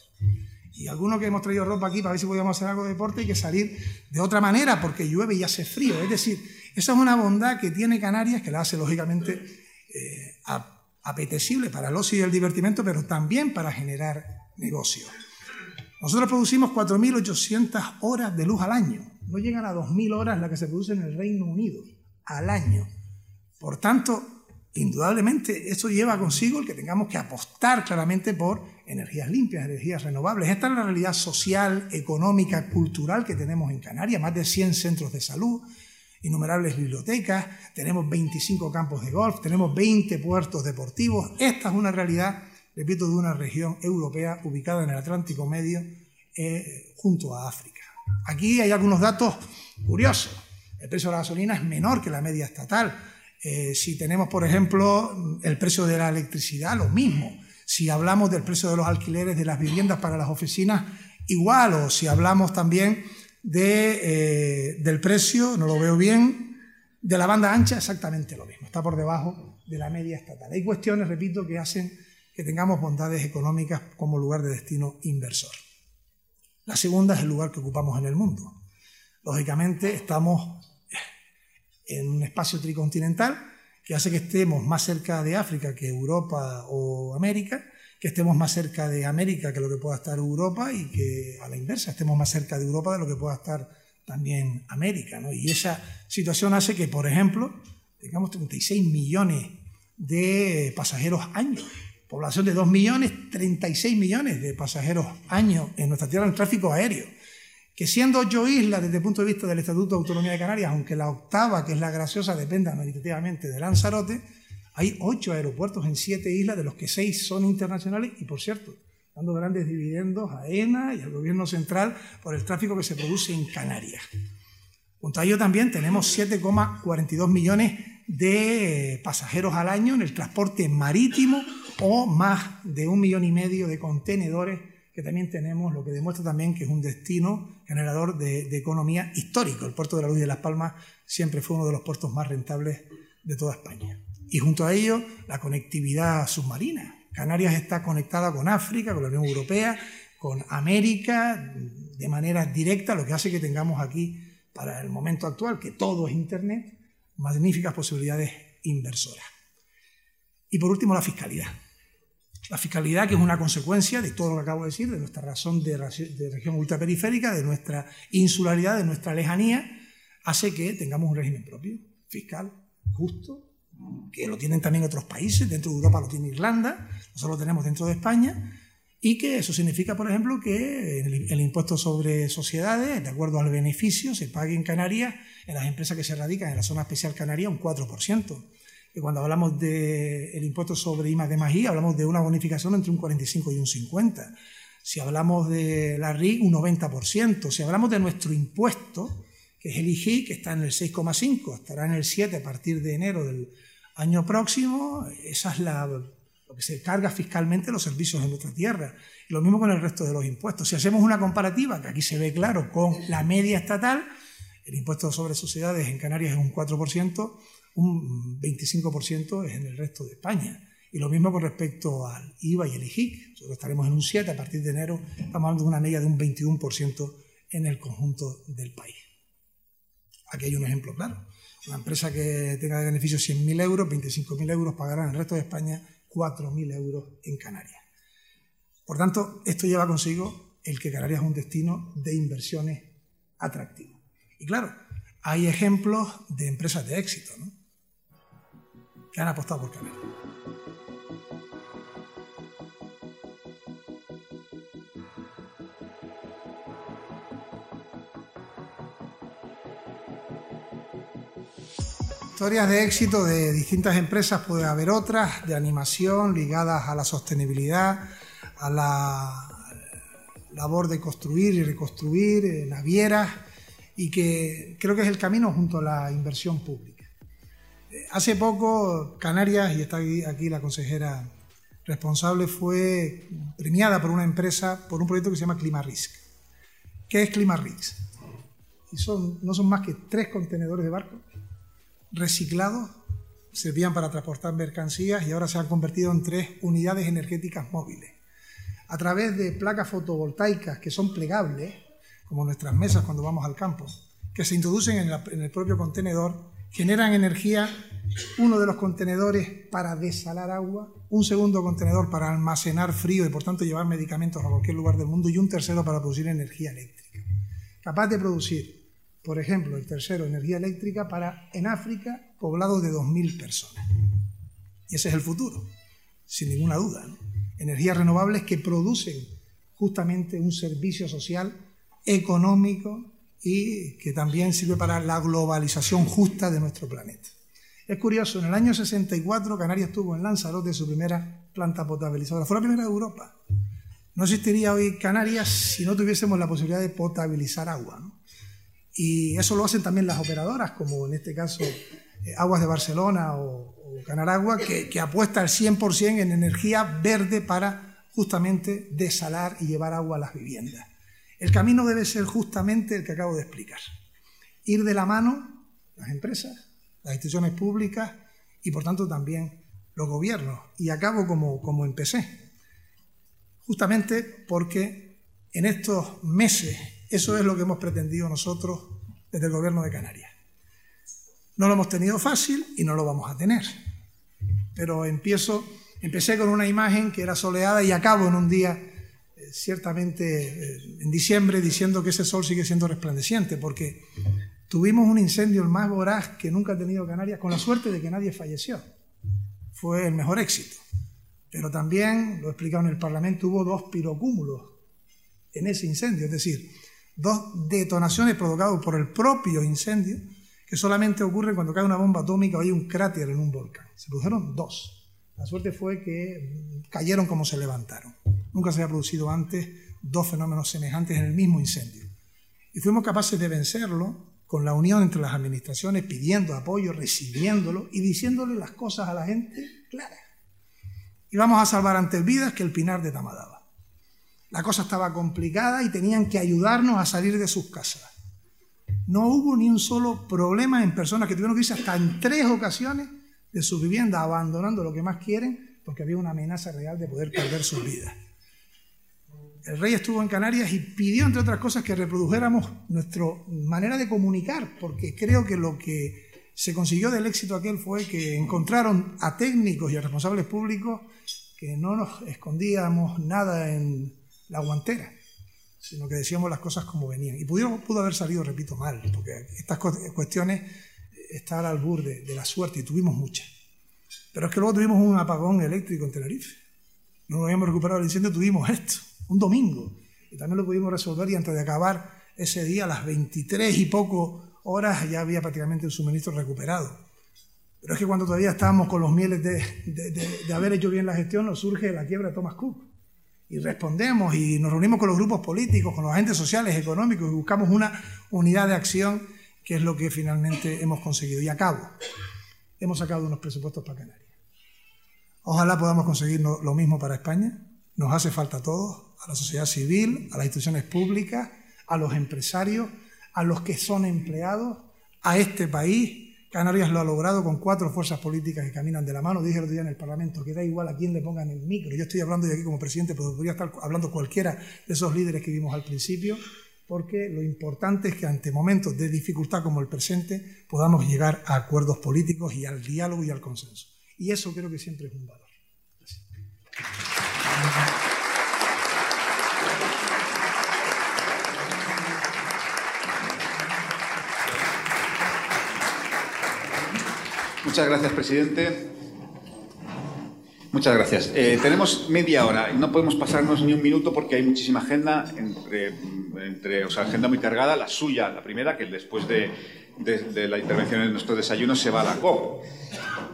Y algunos que hemos traído ropa aquí para ver si podíamos hacer algo de deporte, hay que salir de otra manera porque llueve y hace frío. Es decir, esa es una bondad que tiene Canarias que la hace lógicamente eh, apetecible para el ocio y el divertimento, pero también para generar negocios. Nosotros producimos 4.800 horas de luz al año. No llegan a 2.000 horas las que se producen en el Reino Unido al año. Por tanto, indudablemente eso lleva consigo el que tengamos que apostar claramente por energías limpias, energías renovables. Esta es la realidad social, económica, cultural que tenemos en Canarias, más de 100 centros de salud, innumerables bibliotecas, tenemos 25 campos de golf, tenemos 20 puertos deportivos. Esta es una realidad repito, de una región europea ubicada en el Atlántico Medio eh, junto a África. Aquí hay algunos datos curiosos. El precio de la gasolina es menor que la media estatal. Eh, si tenemos, por ejemplo, el precio de la electricidad, lo mismo. Si hablamos del precio de los alquileres de las viviendas para las oficinas, igual. O si hablamos también eh, del precio, no lo veo bien, de la banda ancha, exactamente lo mismo. Está por debajo de la media estatal. Hay cuestiones, repito, que hacen que tengamos bondades económicas como lugar de destino inversor. La segunda es el lugar que ocupamos en el mundo. Lógicamente estamos en un espacio tricontinental que hace que estemos más cerca de África que Europa o América, que estemos más cerca de América que lo que pueda estar Europa y que a la inversa estemos más cerca de Europa de lo que pueda estar también América. Y esa situación hace que, por ejemplo, tengamos 36 millones de pasajeros años población de 2 millones, 36 millones de pasajeros año en nuestra tierra en tráfico aéreo. Que siendo ocho islas desde el punto de vista del Estatuto de Autonomía de Canarias, aunque la octava, que es la graciosa, dependa administrativamente de Lanzarote, hay ocho aeropuertos en siete islas, de los que seis son internacionales y, por cierto, dando grandes dividendos a ENA y al gobierno central por el tráfico que se produce en Canarias. Junto a ello también tenemos 7,42 millones de pasajeros al año en el transporte marítimo o más de un millón y medio de contenedores que también tenemos, lo que demuestra también que es un destino generador de, economía histórico. El puerto de la Luz de Las Palmas siempre fue uno de los puertos más rentables de toda España. Y junto a ello, la conectividad submarina. Canarias está conectada con África, con la Unión Europea, con América, de manera directa, lo que hace que tengamos aquí, para el momento actual, que todo es Internet, magníficas posibilidades inversoras. Y por último, la fiscalidad. La fiscalidad, que es una consecuencia de todo lo que acabo de decir, de nuestra razón de, región ultraperiférica, de nuestra insularidad, de nuestra lejanía, hace que tengamos un régimen propio, fiscal, justo, que lo tienen también otros países, dentro de Europa lo tiene Irlanda, nosotros lo tenemos dentro de España, y que eso significa, por ejemplo, que el, impuesto sobre sociedades, de acuerdo al beneficio, se pague en Canarias, en las empresas que se radican en la zona especial canaria, un 4% que cuando hablamos del impuesto sobre I de I, hablamos de una bonificación entre un 45 y un 50. Si hablamos de la RIC, un 90%. Si hablamos de nuestro impuesto, que es el IGI, que está en el 6,5, estará en el 7 a partir de enero del año próximo, esa es la, lo que se carga fiscalmente los servicios de nuestra tierra. Y lo mismo con el resto de los impuestos. Si hacemos una comparativa, que aquí se ve claro, con la media estatal, el impuesto sobre sociedades en Canarias es un 4%, un 25% es en el resto de España. Y lo mismo con respecto al IVA y el IGIC. Nosotros estaremos en un 7 a partir de enero, estamos hablando de una media de un 21% en el conjunto del país. Aquí hay un ejemplo claro. Una empresa que tenga de beneficio 100.000 euros, 25.000 euros pagará en el resto de España 4.000 euros en Canarias. Por tanto, esto lleva consigo el que Canarias es un destino de inversiones atractivo. Y claro, hay ejemplos de empresas de éxito, ¿no? Han apostado por Canarias. Historias de éxito de distintas empresas, puede haber otras de animación ligadas a la sostenibilidad, a la labor de construir y reconstruir eh, navieras y que creo que es el camino junto a la inversión pública. Hace poco Canarias, y está aquí, la consejera responsable, fue premiada por una empresa por un proyecto que se llama ClimaRisk. ¿Qué es ClimaRisk? Y son, no son más que tres contenedores de barco reciclados, servían para transportar mercancías y ahora se han convertido en tres unidades energéticas móviles. A través de placas fotovoltaicas que son plegables, como nuestras mesas cuando vamos al campo, que se introducen en el propio contenedor generan energía uno de los contenedores para desalar agua, un segundo contenedor para almacenar frío y por tanto llevar medicamentos a cualquier lugar del mundo y un tercero para producir energía eléctrica. Capaz de producir, por ejemplo, el tercero, energía eléctrica para en África poblados de 2.000 personas. Y ese es el futuro, sin ninguna duda. Energías renovables que producen justamente un servicio social, económico y que también sirve para la globalización justa de nuestro planeta. Es curioso, en el año 64 Canarias tuvo en Lanzarote su primera planta potabilizadora. Fue la primera de Europa. No existiría hoy Canarias si no tuviésemos la posibilidad de potabilizar agua. Y eso lo hacen también las operadoras, como en este caso eh, Aguas de Barcelona o, Canaragua, que, que apuesta al 100% en energía verde para justamente desalar y llevar agua a las viviendas. El camino debe ser justamente el que acabo de explicar. Ir de la mano las empresas, las instituciones públicas y por tanto también los gobiernos. Y acabo como, como empecé. Justamente porque en estos meses eso es lo que hemos pretendido nosotros desde el gobierno de Canarias. No lo hemos tenido fácil y no lo vamos a tener. Pero empiezo, empecé con una imagen que era soleada y acabo en un día ciertamente eh, en diciembre diciendo que ese sol sigue siendo resplandeciente, porque tuvimos un incendio el más voraz que nunca ha tenido Canarias, con la suerte de que nadie falleció. Fue el mejor éxito. Pero también, lo he explicado en el Parlamento, hubo dos pirocúmulos en ese incendio, es decir, dos detonaciones provocadas por el propio incendio, que solamente ocurren cuando cae una bomba atómica o hay un cráter en un volcán. Se produjeron dos. La suerte fue que cayeron como se levantaron. Nunca se había producido antes dos fenómenos semejantes en el mismo incendio. Y fuimos capaces de vencerlo con la unión entre las administraciones, pidiendo apoyo, recibiéndolo y diciéndole las cosas a la gente claras. Y vamos a salvar antes vidas que el pinar de Tamadaba. La cosa estaba complicada y tenían que ayudarnos a salir de sus casas. No hubo ni un solo problema en personas que tuvieron que irse hasta en tres ocasiones de su vivienda, abandonando lo que más quieren, porque había una amenaza real de poder perder sus vidas. El rey estuvo en Canarias y pidió, entre otras cosas, que reprodujéramos nuestra manera de comunicar, porque creo que lo que se consiguió del éxito aquel fue que encontraron a técnicos y a responsables públicos que no nos escondíamos nada en la guantera, sino que decíamos las cosas como venían. Y pudo, pudo haber salido, repito, mal, porque estas cuestiones estar al burde de la suerte y tuvimos mucha. Pero es que luego tuvimos un apagón eléctrico en Tenerife. No habíamos recuperado el incendio, tuvimos esto, un domingo. Y también lo pudimos resolver y antes de acabar ese día, a las 23 y poco horas, ya había prácticamente el suministro recuperado. Pero es que cuando todavía estábamos con los mieles de, de, haber hecho bien la gestión, nos surge la quiebra de Thomas Cook. Y respondemos y nos reunimos con los grupos políticos, con los agentes sociales, económicos y buscamos una unidad de acción que es lo que finalmente hemos conseguido. Y acabo, hemos sacado unos presupuestos para Canarias. Ojalá podamos conseguir lo mismo para España. Nos hace falta a todos, a la sociedad civil, a las instituciones públicas, a los empresarios, a los que son empleados, a este país. Canarias lo ha logrado con cuatro fuerzas políticas que caminan de la mano. Dije el otro día en el Parlamento que da igual a quién le pongan el micro. Yo estoy hablando de aquí como presidente, pero podría estar hablando cualquiera de esos líderes que vimos al principio porque lo importante es que ante momentos de dificultad como el presente podamos llegar a acuerdos políticos y al diálogo y al consenso. Y eso creo que siempre es un valor. Muchas gracias, presidente. Muchas gracias. Eh, tenemos media hora. No podemos pasarnos ni un minuto porque hay muchísima agenda, entre, entre, o sea, agenda muy cargada. La suya, la primera, que después de, de, la intervención en nuestro desayuno se va a la COP.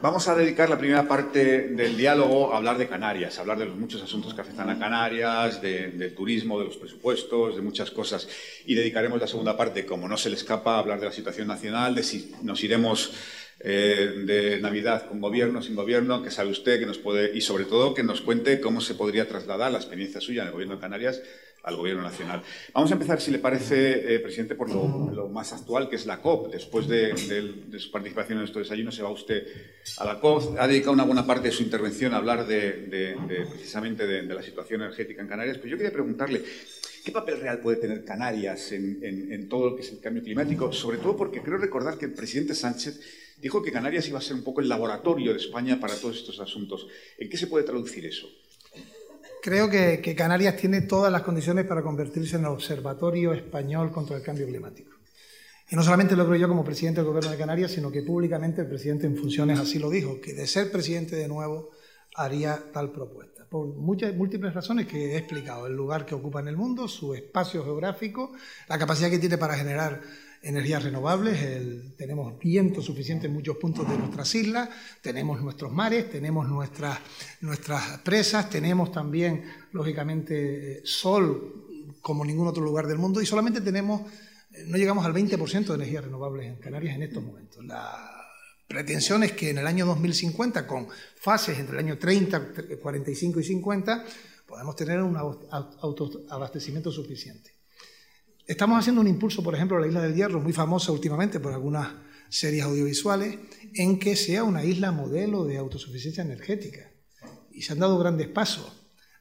Vamos a dedicar la primera parte del diálogo a hablar de Canarias, a hablar de los muchos asuntos que afectan a Canarias, del turismo, de los presupuestos, de muchas cosas. Y dedicaremos la segunda parte, como no se le escapa, a hablar de la situación nacional, de si nos iremos eh, de Navidad con gobierno, sin gobierno, que sabe usted, que nos puede, y sobre todo que nos cuente cómo se podría trasladar la experiencia suya en el gobierno de Canarias al gobierno nacional. Vamos a empezar, si le parece, eh, presidente, por lo, más actual, que es la COP. Después de, su participación en nuestro desayuno, se va usted a la COP. Ha dedicado una buena parte de su intervención a hablar de, precisamente de, la situación energética en Canarias. Pero yo quería preguntarle, ¿Qué papel real puede tener Canarias en, en, todo lo que es el cambio climático? Sobre todo porque creo recordar que el presidente Sánchez dijo que Canarias iba a ser un poco el laboratorio de España para todos estos asuntos. ¿En qué se puede traducir eso? Creo que, Canarias tiene todas las condiciones para convertirse en el observatorio español contra el cambio climático. Y no solamente lo creo yo como presidente del Gobierno de Canarias, sino que públicamente el presidente en funciones así lo dijo, que de ser presidente de nuevo haría tal propuesta. Por muchas, múltiples razones que he explicado, el lugar que ocupa en el mundo, su espacio geográfico, la capacidad que tiene para generar energías renovables, tenemos viento suficiente en muchos puntos de nuestras islas, tenemos nuestros mares, tenemos nuestras, nuestras presas, tenemos también, lógicamente, sol como ningún otro lugar del mundo y solamente tenemos no llegamos al 20% de energías renovables en Canarias en estos momentos. La pretensión es que en el año 2050, con fases entre el año 30, 45 y 50, podamos tener un autoabastecimiento suficiente. Estamos haciendo un impulso, por ejemplo, a la isla del Hierro, muy famosa últimamente por algunas series audiovisuales, en que sea una isla modelo de autosuficiencia energética. Y se han dado grandes pasos.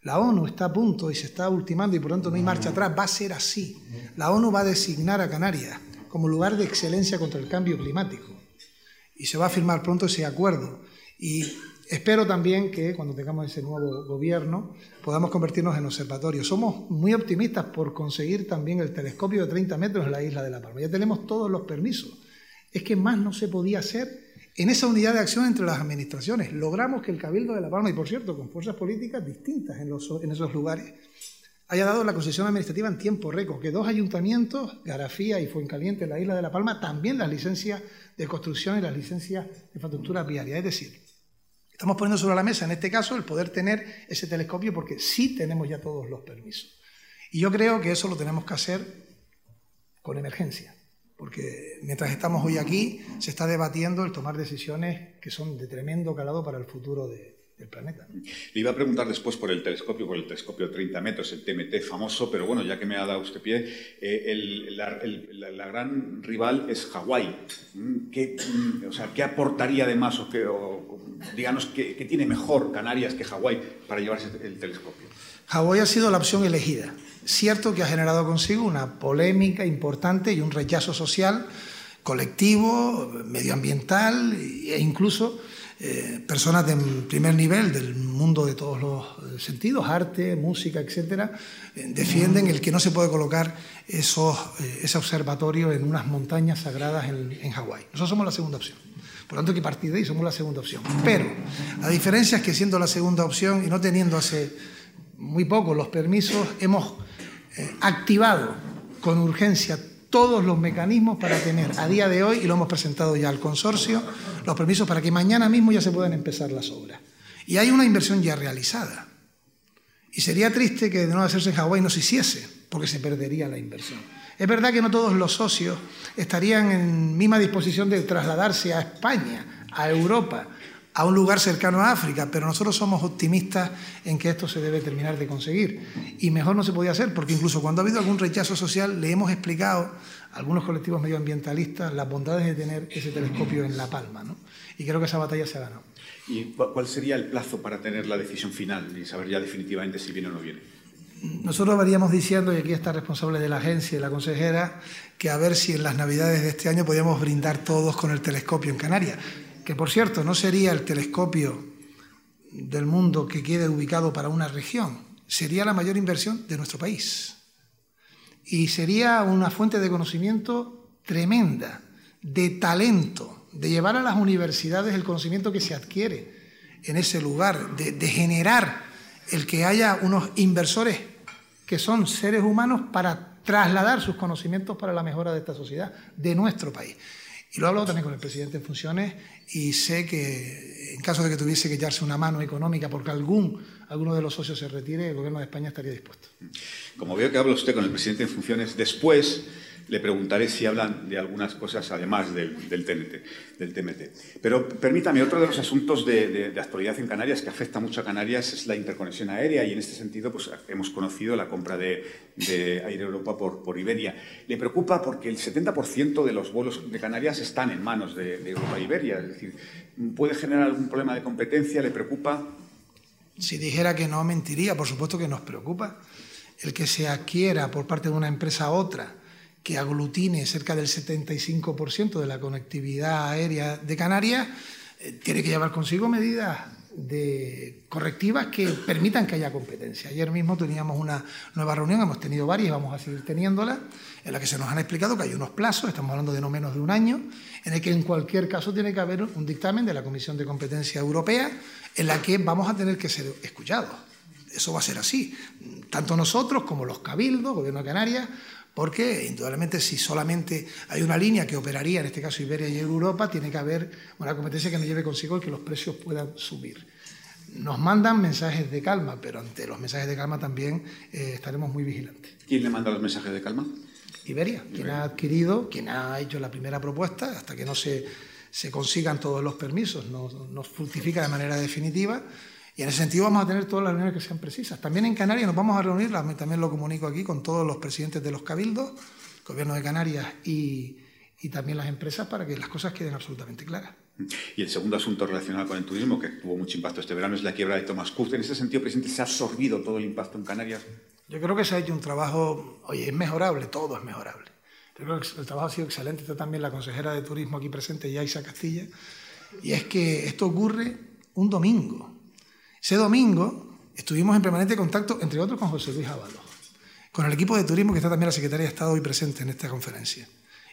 La ONU está a punto y se está ultimando y por tanto no hay marcha atrás. Va a ser así. La ONU va a designar a Canarias como lugar de excelencia contra el cambio climático. Y se va a firmar pronto ese acuerdo. Y espero también que cuando tengamos ese nuevo gobierno podamos convertirnos en observatorio. Somos muy optimistas por conseguir también el telescopio de 30 metros en la isla de La Palma. Ya tenemos todos los permisos. Es que más no se podía hacer en esa unidad de acción entre las administraciones. Logramos que el Cabildo de La Palma, y por cierto, con fuerzas políticas distintas en, esos lugares, haya dado la concesión administrativa en tiempo récord, que dos ayuntamientos, Garafía y Fuencaliente, en la isla de La Palma, también las licencias de construcción y las licencias de infraestructura viaria. Es decir, estamos poniendo sobre la mesa, en este caso, el poder tener ese telescopio porque sí tenemos ya todos los permisos. Y yo creo que eso lo tenemos que hacer con emergencia porque mientras estamos hoy aquí se está debatiendo el tomar decisiones que son de tremendo calado para el futuro del planeta. Le iba a preguntar después por el telescopio, por el telescopio de 30 metros, el TMT famoso, pero bueno, ya que me ha dado usted pie, eh, la, gran rival es Hawái. Mm, ¿Qué, mm, o sea, ¿qué aportaría además, o, qué, díganos, ¿qué, ¿qué, tiene mejor Canarias que Hawái para llevarse el telescopio? Hawái ha sido la opción elegida. Cierto que ha generado consigo una polémica importante y un rechazo social colectivo, medioambiental e incluso eh, personas de primer nivel del mundo de todos los eh, sentidos, arte, música, etcétera, eh, defienden el que no se puede colocar esos, ese observatorio en unas montañas sagradas en, Hawái. Nosotros somos la segunda opción. Por lo tanto, que partir de ahí somos la segunda opción. Pero la diferencia es que siendo la segunda opción y no teniendo hace muy poco los permisos, hemos activado con urgencia todos los mecanismos para tener a día de hoy, y lo hemos presentado ya al consorcio, los permisos para que mañana mismo ya se puedan empezar las obras. Y hay una inversión ya realizada. Y sería triste que de no hacerse en Hawái no se hiciese, porque se perdería la inversión. Es verdad que no todos los socios estarían en misma disposición de trasladarse a España, a Europa, a un lugar cercano a África, pero nosotros somos optimistas en que esto se debe terminar de conseguir. Y mejor no se podía hacer, porque incluso cuando ha habido algún rechazo social, le hemos explicado a algunos colectivos medioambientalistas las bondades de tener ese telescopio en La Palma. ¿no? Y creo que esa batalla se ha ganado. ¿Y cuál sería el plazo para tener la decisión final y saber ya definitivamente si viene o no viene? Nosotros veríamos diciendo, y aquí está responsable de la agencia y la consejera, que a ver si en las navidades de este año podíamos brindar todos con el telescopio en Canarias que por cierto no sería el telescopio del mundo que quede ubicado para una región, sería la mayor inversión de nuestro país. Y sería una fuente de conocimiento tremenda, de talento, de llevar a las universidades el conocimiento que se adquiere en ese lugar, de, generar el que haya unos inversores que son seres humanos para trasladar sus conocimientos para la mejora de esta sociedad, de nuestro país. Y lo he hablado también con el presidente en funciones y sé que en caso de que tuviese que echarse una mano económica porque algún, alguno de los socios se retire, el gobierno de España estaría dispuesto. Como veo que habla usted con el presidente en funciones, después le preguntaré si hablan de algunas cosas además del, TNT, del TMT. Pero permítame, otro de los asuntos de, actualidad en Canarias que afecta mucho a Canarias es la interconexión aérea y en este sentido pues, hemos conocido la compra de, Aire Europa por, Iberia. ¿Le preocupa porque el 70% de los vuelos de Canarias están en manos de, Europa Iberia? Es decir, ¿puede generar algún problema de competencia? ¿Le preocupa? Si dijera que no, mentiría. Por supuesto que nos preocupa. El que se adquiera por parte de una empresa a otra que aglutine cerca del 75% de la conectividad aérea de Canarias, eh, tiene que llevar consigo medidas de correctivas que permitan que haya competencia. Ayer mismo teníamos una nueva reunión, hemos tenido varias y vamos a seguir teniéndolas, en la que se nos han explicado que hay unos plazos, estamos hablando de no menos de un año, en el que en cualquier caso tiene que haber un dictamen de la Comisión de Competencia Europea en la que vamos a tener que ser escuchados. Eso va a ser así, tanto nosotros como los cabildos, Gobierno de Canarias, porque indudablemente si solamente hay una línea que operaría, en este caso Iberia y Europa, tiene que haber una competencia que nos lleve consigo el que los precios puedan subir. Nos mandan mensajes de calma, pero ante los mensajes de calma también eh, estaremos muy vigilantes. ¿Quién le manda los mensajes de calma? Iberia, quien ha adquirido, quien ha hecho la primera propuesta, hasta que no se, consigan todos los permisos, no, no fructifica de manera definitiva. Y en ese sentido vamos a tener todas las reuniones que sean precisas. También en Canarias nos vamos a reunir, también lo comunico aquí, con todos los presidentes de los cabildos, gobierno de Canarias y, también las empresas para que las cosas queden absolutamente claras. Y el segundo asunto relacionado con el turismo, que tuvo mucho impacto este verano, es la quiebra de Thomas Cook. En ese sentido, presidente, ¿se ha absorbido todo el impacto en Canarias? Yo creo que se ha hecho un trabajo, oye, es mejorable, todo es mejorable. Yo creo que el trabajo ha sido excelente. Está también la consejera de turismo aquí presente, Yaisa Castilla. Y es que esto ocurre un domingo. Ese domingo estuvimos en permanente contacto, entre otros, con José Luis Ábalos, con el equipo de turismo que está también la Secretaría de Estado hoy presente en esta conferencia.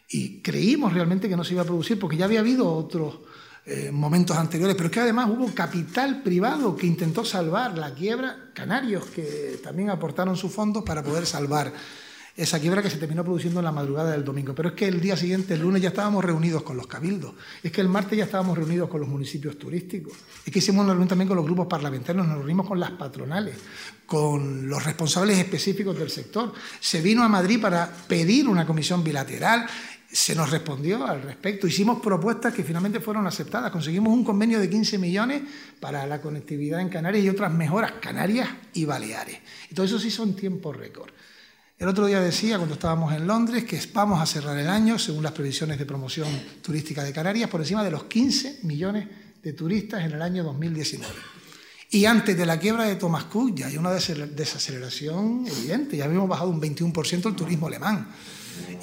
Y creímos realmente que no se iba a producir, porque ya había habido otros eh, momentos anteriores, pero es que además hubo capital privado que intentó salvar la quiebra, canarios que también aportaron sus fondos para poder salvar esa quiebra que se terminó produciendo en la madrugada del domingo. Pero es que el día siguiente, el lunes, ya estábamos reunidos con los cabildos. Es que el martes ya estábamos reunidos con los municipios turísticos. Es que hicimos una reunión también con los grupos parlamentarios, nos reunimos con las patronales, con los responsables específicos del sector. Se vino a Madrid para pedir una comisión bilateral. Se nos respondió al respecto. Hicimos propuestas que finalmente fueron aceptadas. Conseguimos un convenio de 15 millones para la conectividad en Canarias y otras mejoras, Canarias y Baleares. Y todo eso se hizo en tiempo récord. El otro día decía, cuando estábamos en Londres, que vamos a cerrar el año, según las previsiones de promoción turística de Canarias, por encima de los 15 millones de turistas en el año 2019. Y antes de la quiebra de Thomas Cook ya hay una desaceleración evidente, ya habíamos bajado un 21% el turismo alemán.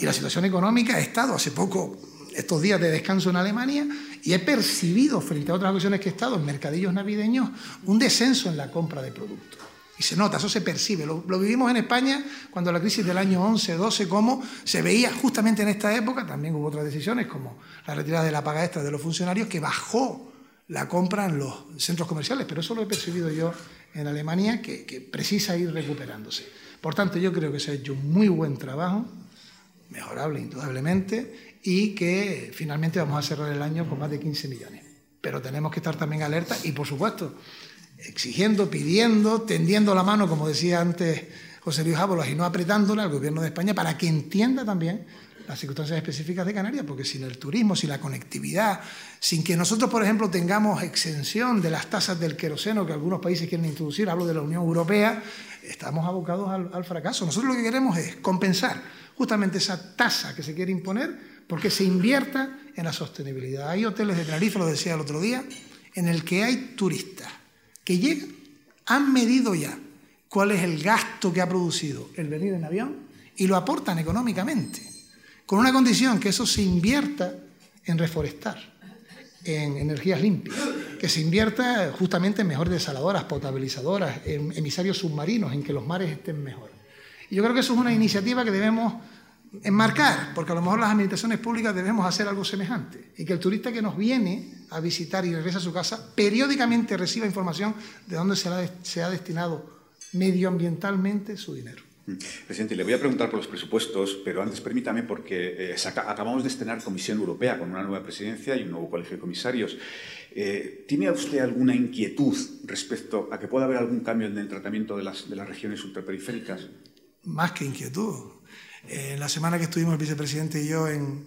Y la situación económica ha estado hace poco, estos días de descanso en Alemania, y he percibido, frente otras ocasiones que he estado en mercadillos navideños, un descenso en la compra de productos. Y se nota, eso se percibe. Lo, vivimos en España cuando la crisis del año 11-12, como se veía justamente en esta época, también hubo otras decisiones como la retirada de la paga extra de los funcionarios, que bajó la compra en los centros comerciales, pero eso lo he percibido yo en Alemania, que, que precisa ir recuperándose. Por tanto, yo creo que se ha hecho un muy buen trabajo, mejorable indudablemente, y que finalmente vamos a cerrar el año con más de 15 millones. Pero tenemos que estar también alerta y, por supuesto, exigiendo, pidiendo, tendiendo la mano, como decía antes José Luis Ábolos, y no apretándola al gobierno de España para que entienda también las circunstancias específicas de Canarias, porque sin el turismo, sin la conectividad, sin que nosotros, por ejemplo, tengamos exención de las tasas del queroseno que algunos países quieren introducir, hablo de la Unión Europea, estamos abocados al, al fracaso. Nosotros lo que queremos es compensar justamente esa tasa que se quiere imponer porque se invierta en la sostenibilidad. Hay hoteles de Tenerife, lo decía el otro día, en el que hay turistas que llegan, han medido ya cuál es el gasto que ha producido el venir en avión y lo aportan económicamente, con una condición que eso se invierta en reforestar, en energías limpias, que se invierta justamente en mejores desaladoras, potabilizadoras, en emisarios submarinos, en que los mares estén mejor. Y yo creo que eso es una iniciativa que debemos enmarcar, porque a lo mejor las administraciones públicas debemos hacer algo semejante y que el turista que nos viene a visitar y regresa a su casa periódicamente reciba información de dónde se ha, destinado medioambientalmente su dinero. Mm. Presidente, le voy a preguntar por los presupuestos, pero antes permítame, porque eh, acabamos de estrenar Comisión Europea con una nueva presidencia y un nuevo colegio de comisarios. Eh, ¿Tiene usted alguna inquietud respecto a que pueda haber algún cambio en el tratamiento de las, de las regiones ultraperiféricas? Más que inquietud. Eh, la semana que estuvimos el vicepresidente y yo en,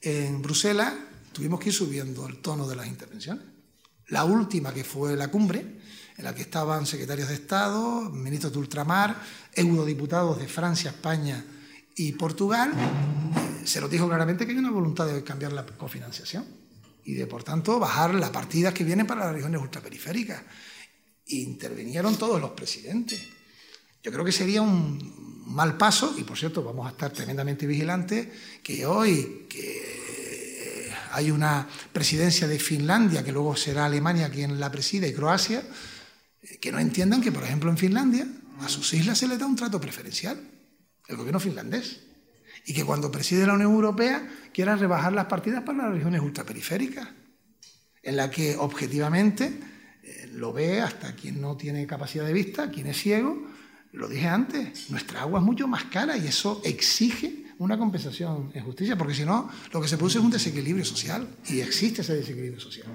en Bruselas, tuvimos que ir subiendo el tono de las intervenciones. La última, que fue la cumbre, en la que estaban secretarios de Estado, ministros de ultramar, eurodiputados de Francia, España y Portugal, eh, se nos dijo claramente que hay una voluntad de cambiar la cofinanciación y de, por tanto, bajar las partidas que vienen para las regiones ultraperiféricas. Intervinieron todos los presidentes Yo creo que sería un mal paso, y por cierto, vamos a estar tremendamente vigilantes, que hoy que hay una presidencia de Finlandia, que luego será Alemania quien la preside, y Croacia, eh, que no entiendan que, por ejemplo, en Finlandia a sus islas se les da un trato preferencial, el gobierno finlandés, y que cuando preside la Unión Europea quiera rebajar las partidas para las regiones ultraperiféricas, en la que objetivamente eh, lo ve hasta quien no tiene capacidad de vista, quien es ciego, lo dije antes, nuestra agua es mucho más cara y eso exige una compensación en justicia, porque si no, lo que se produce es un desequilibrio social y existe ese desequilibrio social.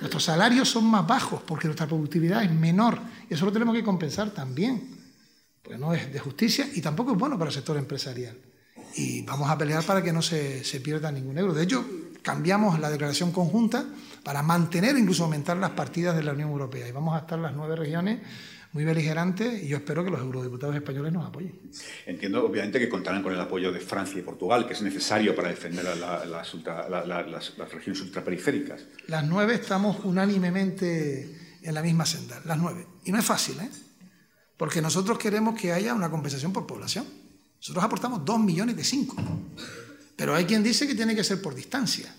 Nuestros salarios son más bajos porque nuestra productividad es menor y eso lo tenemos que compensar también, pues no es de justicia y tampoco es bueno para el sector empresarial. Y vamos a pelear para que no se, se pierda ningún euro. De hecho, cambiamos la declaración conjunta para mantener e incluso aumentar las partidas de la Unión Europea y vamos a estar las nueve regiones muy beligerante y yo espero que los eurodiputados españoles nos apoyen. Entiendo, obviamente, que contarán con el apoyo de Francia y Portugal, que es necesario para defender las, las, regiones ultraperiféricas. Las nueve estamos unánimemente en la misma senda, las nueve. Y no es fácil, ¿eh? Porque nosotros queremos que haya una compensación por población. Nosotros aportamos dos millones de cinco. Pero hay quien dice que tiene que ser por distancia.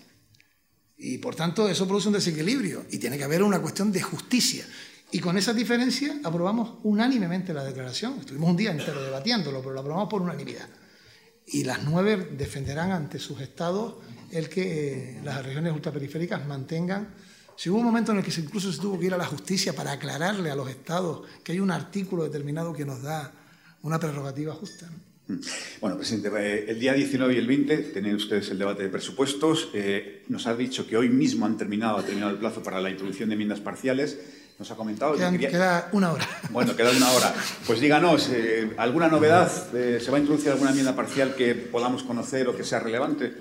Y por tanto eso produce un desequilibrio y tiene que haber una cuestión de justicia. Y con esa diferencia aprobamos unánimemente la declaración. Estuvimos un día entero debatiéndolo, pero lo aprobamos por unanimidad. Y las nueve defenderán ante sus estados el que eh, las regiones ultraperiféricas mantengan. Si hubo un momento en el que incluso se tuvo que ir a la justicia para aclararle a los estados que hay un artículo determinado que nos da una prerrogativa justa. Bueno, presidente, eh, el día 19 y el 20 tienen ustedes el debate de presupuestos. Eh, nos ha dicho que hoy mismo han terminado, ha terminado el plazo para la introducción de enmiendas parciales. Nos ha comentado. Queda una hora. [LAUGHS] Bueno, queda una hora. Pues díganos, eh, ¿alguna novedad? ¿Se va a introducir alguna enmienda parcial que podamos conocer o que sea relevante?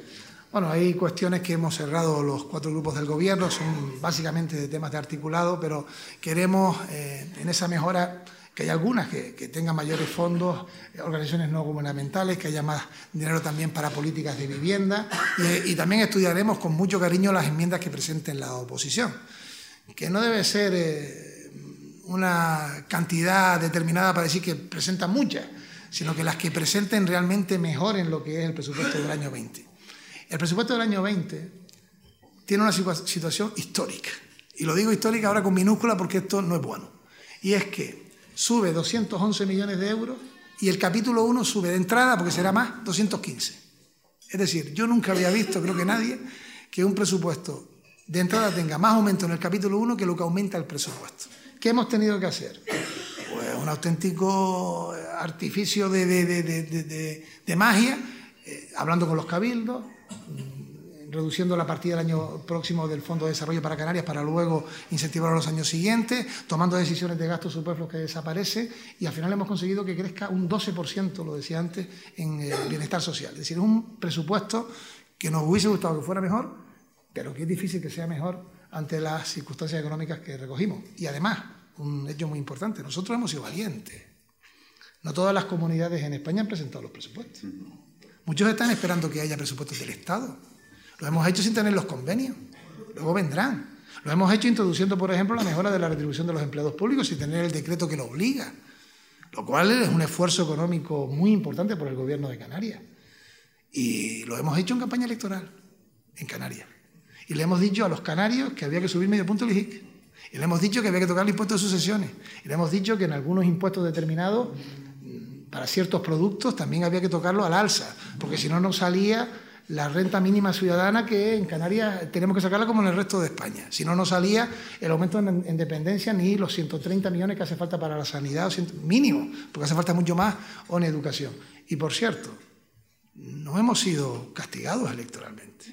Bueno, hay cuestiones que hemos cerrado los cuatro grupos del gobierno, son básicamente de temas de articulado, pero queremos eh, en esa mejora que haya algunas que, tengan mayores fondos, eh, organizaciones no gubernamentales, que haya más dinero también para políticas de vivienda y, y también estudiaremos con mucho cariño las enmiendas que presenten la oposición que no debe ser eh, una cantidad determinada para decir que presentan muchas, sino que las que presenten realmente mejoren lo que es el presupuesto del año 20. El presupuesto del año 20 tiene una situación histórica, y lo digo histórica ahora con minúscula porque esto no es bueno, y es que sube 211 millones de euros y el capítulo 1 sube de entrada, porque será más, 215. Es decir, yo nunca había visto, creo que nadie, que un presupuesto de entrada tenga más aumento en el capítulo 1 que lo que aumenta el presupuesto. ¿Qué hemos tenido que hacer? Pues un auténtico artificio de, magia, eh, hablando con los cabildos, mm, reduciendo la partida del año próximo del Fondo de Desarrollo para Canarias para luego incentivar a los años siguientes, tomando decisiones de gastos superfluos que desaparece y al final hemos conseguido que crezca un 12%, lo decía antes, en el bienestar social. Es decir, un presupuesto que nos hubiese gustado que fuera mejor, pero que es difícil que sea mejor ante las circunstancias económicas que recogimos. Y además, un hecho muy importante, nosotros hemos sido valientes. No todas las comunidades en España han presentado los presupuestos. Muchos están esperando que haya presupuestos del Estado. Lo hemos hecho sin tener los convenios. Luego vendrán. Lo hemos hecho introduciendo, por ejemplo, la mejora de la retribución de los empleados públicos sin tener el decreto que lo obliga. Lo cual es un esfuerzo económico muy importante por el gobierno de Canarias. Y lo hemos hecho en campaña electoral en Canarias. Y le hemos dicho a los canarios que había que subir medio punto el IGIC. Y le hemos dicho que había que tocar el impuesto de sucesiones. Y le hemos dicho que en algunos impuestos determinados, mm, para ciertos productos, también había que tocarlo al alza, porque si no, no salía la renta mínima ciudadana que en Canarias tenemos que sacarla como en el resto de España. Si no, no salía el aumento en, dependencia ni los 130 millones que hace falta para la sanidad, mínimo, porque hace falta mucho más, o en educación. Y por cierto, no hemos sido castigados electoralmente.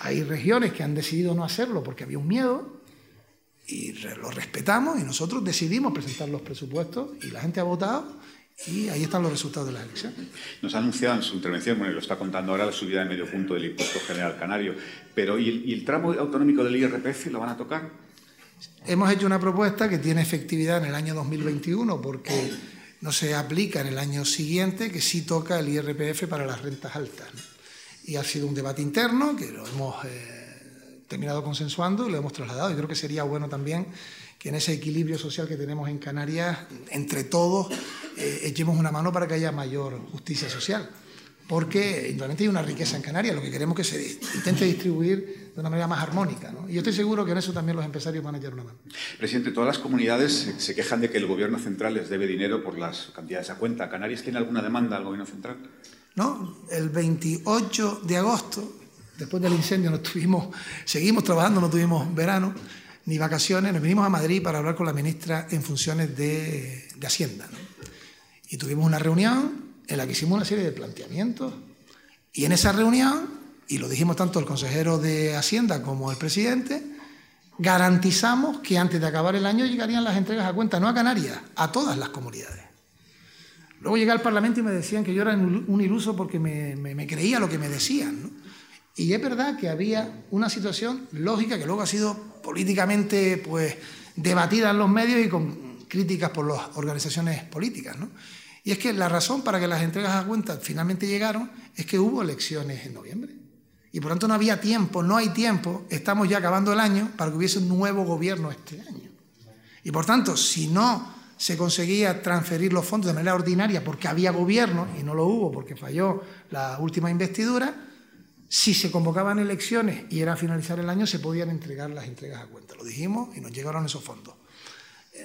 Hay regiones que han decidido no hacerlo porque había un miedo y lo respetamos y nosotros decidimos presentar los presupuestos y la gente ha votado y ahí están los resultados de la elección. Nos ha anunciado en su intervención, bueno, lo está contando ahora, la subida de medio punto del impuesto general canario, pero ¿y el, tramo autonómico del IRPF lo van a tocar? Hemos hecho una propuesta que tiene efectividad en el año 2021 porque no se aplica en el año siguiente, que sí toca el IRPF para las rentas altas y ha sido un debate interno que lo hemos eh, terminado consensuando y lo hemos trasladado. Y creo que sería bueno también que en ese equilibrio social que tenemos en Canarias, entre todos, eh, echemos una mano para que haya mayor justicia social. Porque indudablemente hay una riqueza en Canarias, lo que queremos es que se intente distribuir de una manera más armónica. Y yo estoy seguro que en eso también los empresarios van a echar una mano. Presidente, todas las comunidades se quejan de que el gobierno central les debe dinero por las cantidades a cuenta. ¿Canarias tiene alguna demanda al gobierno central? No, el 28 de agosto, después del incendio, tuvimos, seguimos trabajando, no tuvimos verano ni vacaciones, nos vinimos a Madrid para hablar con la ministra en funciones de, Hacienda. Y tuvimos una reunión en la que hicimos una serie de planteamientos. Y en esa reunión, y lo dijimos tanto el consejero de Hacienda como el presidente, garantizamos que antes de acabar el año llegarían las entregas a cuenta, no a Canarias, a todas las comunidades. Luego llegué al Parlamento y me decían que yo era un iluso porque me, creía lo que me decían. Y es verdad que había una situación lógica que luego ha sido políticamente pues, debatida en los medios y con críticas por las organizaciones políticas. ¿no? Y es que la razón para que las entregas a cuenta finalmente llegaron es que hubo elecciones en noviembre. Y por tanto no había tiempo, no hay tiempo, estamos ya acabando el año para que hubiese un nuevo gobierno este año. Y por tanto, si no se conseguía transferir los fondos de manera ordinaria porque había gobierno, y no lo hubo porque falló la última investidura, si se convocaban elecciones y era finalizar el año, se podían entregar las entregas a cuenta. Lo dijimos y nos llegaron esos fondos.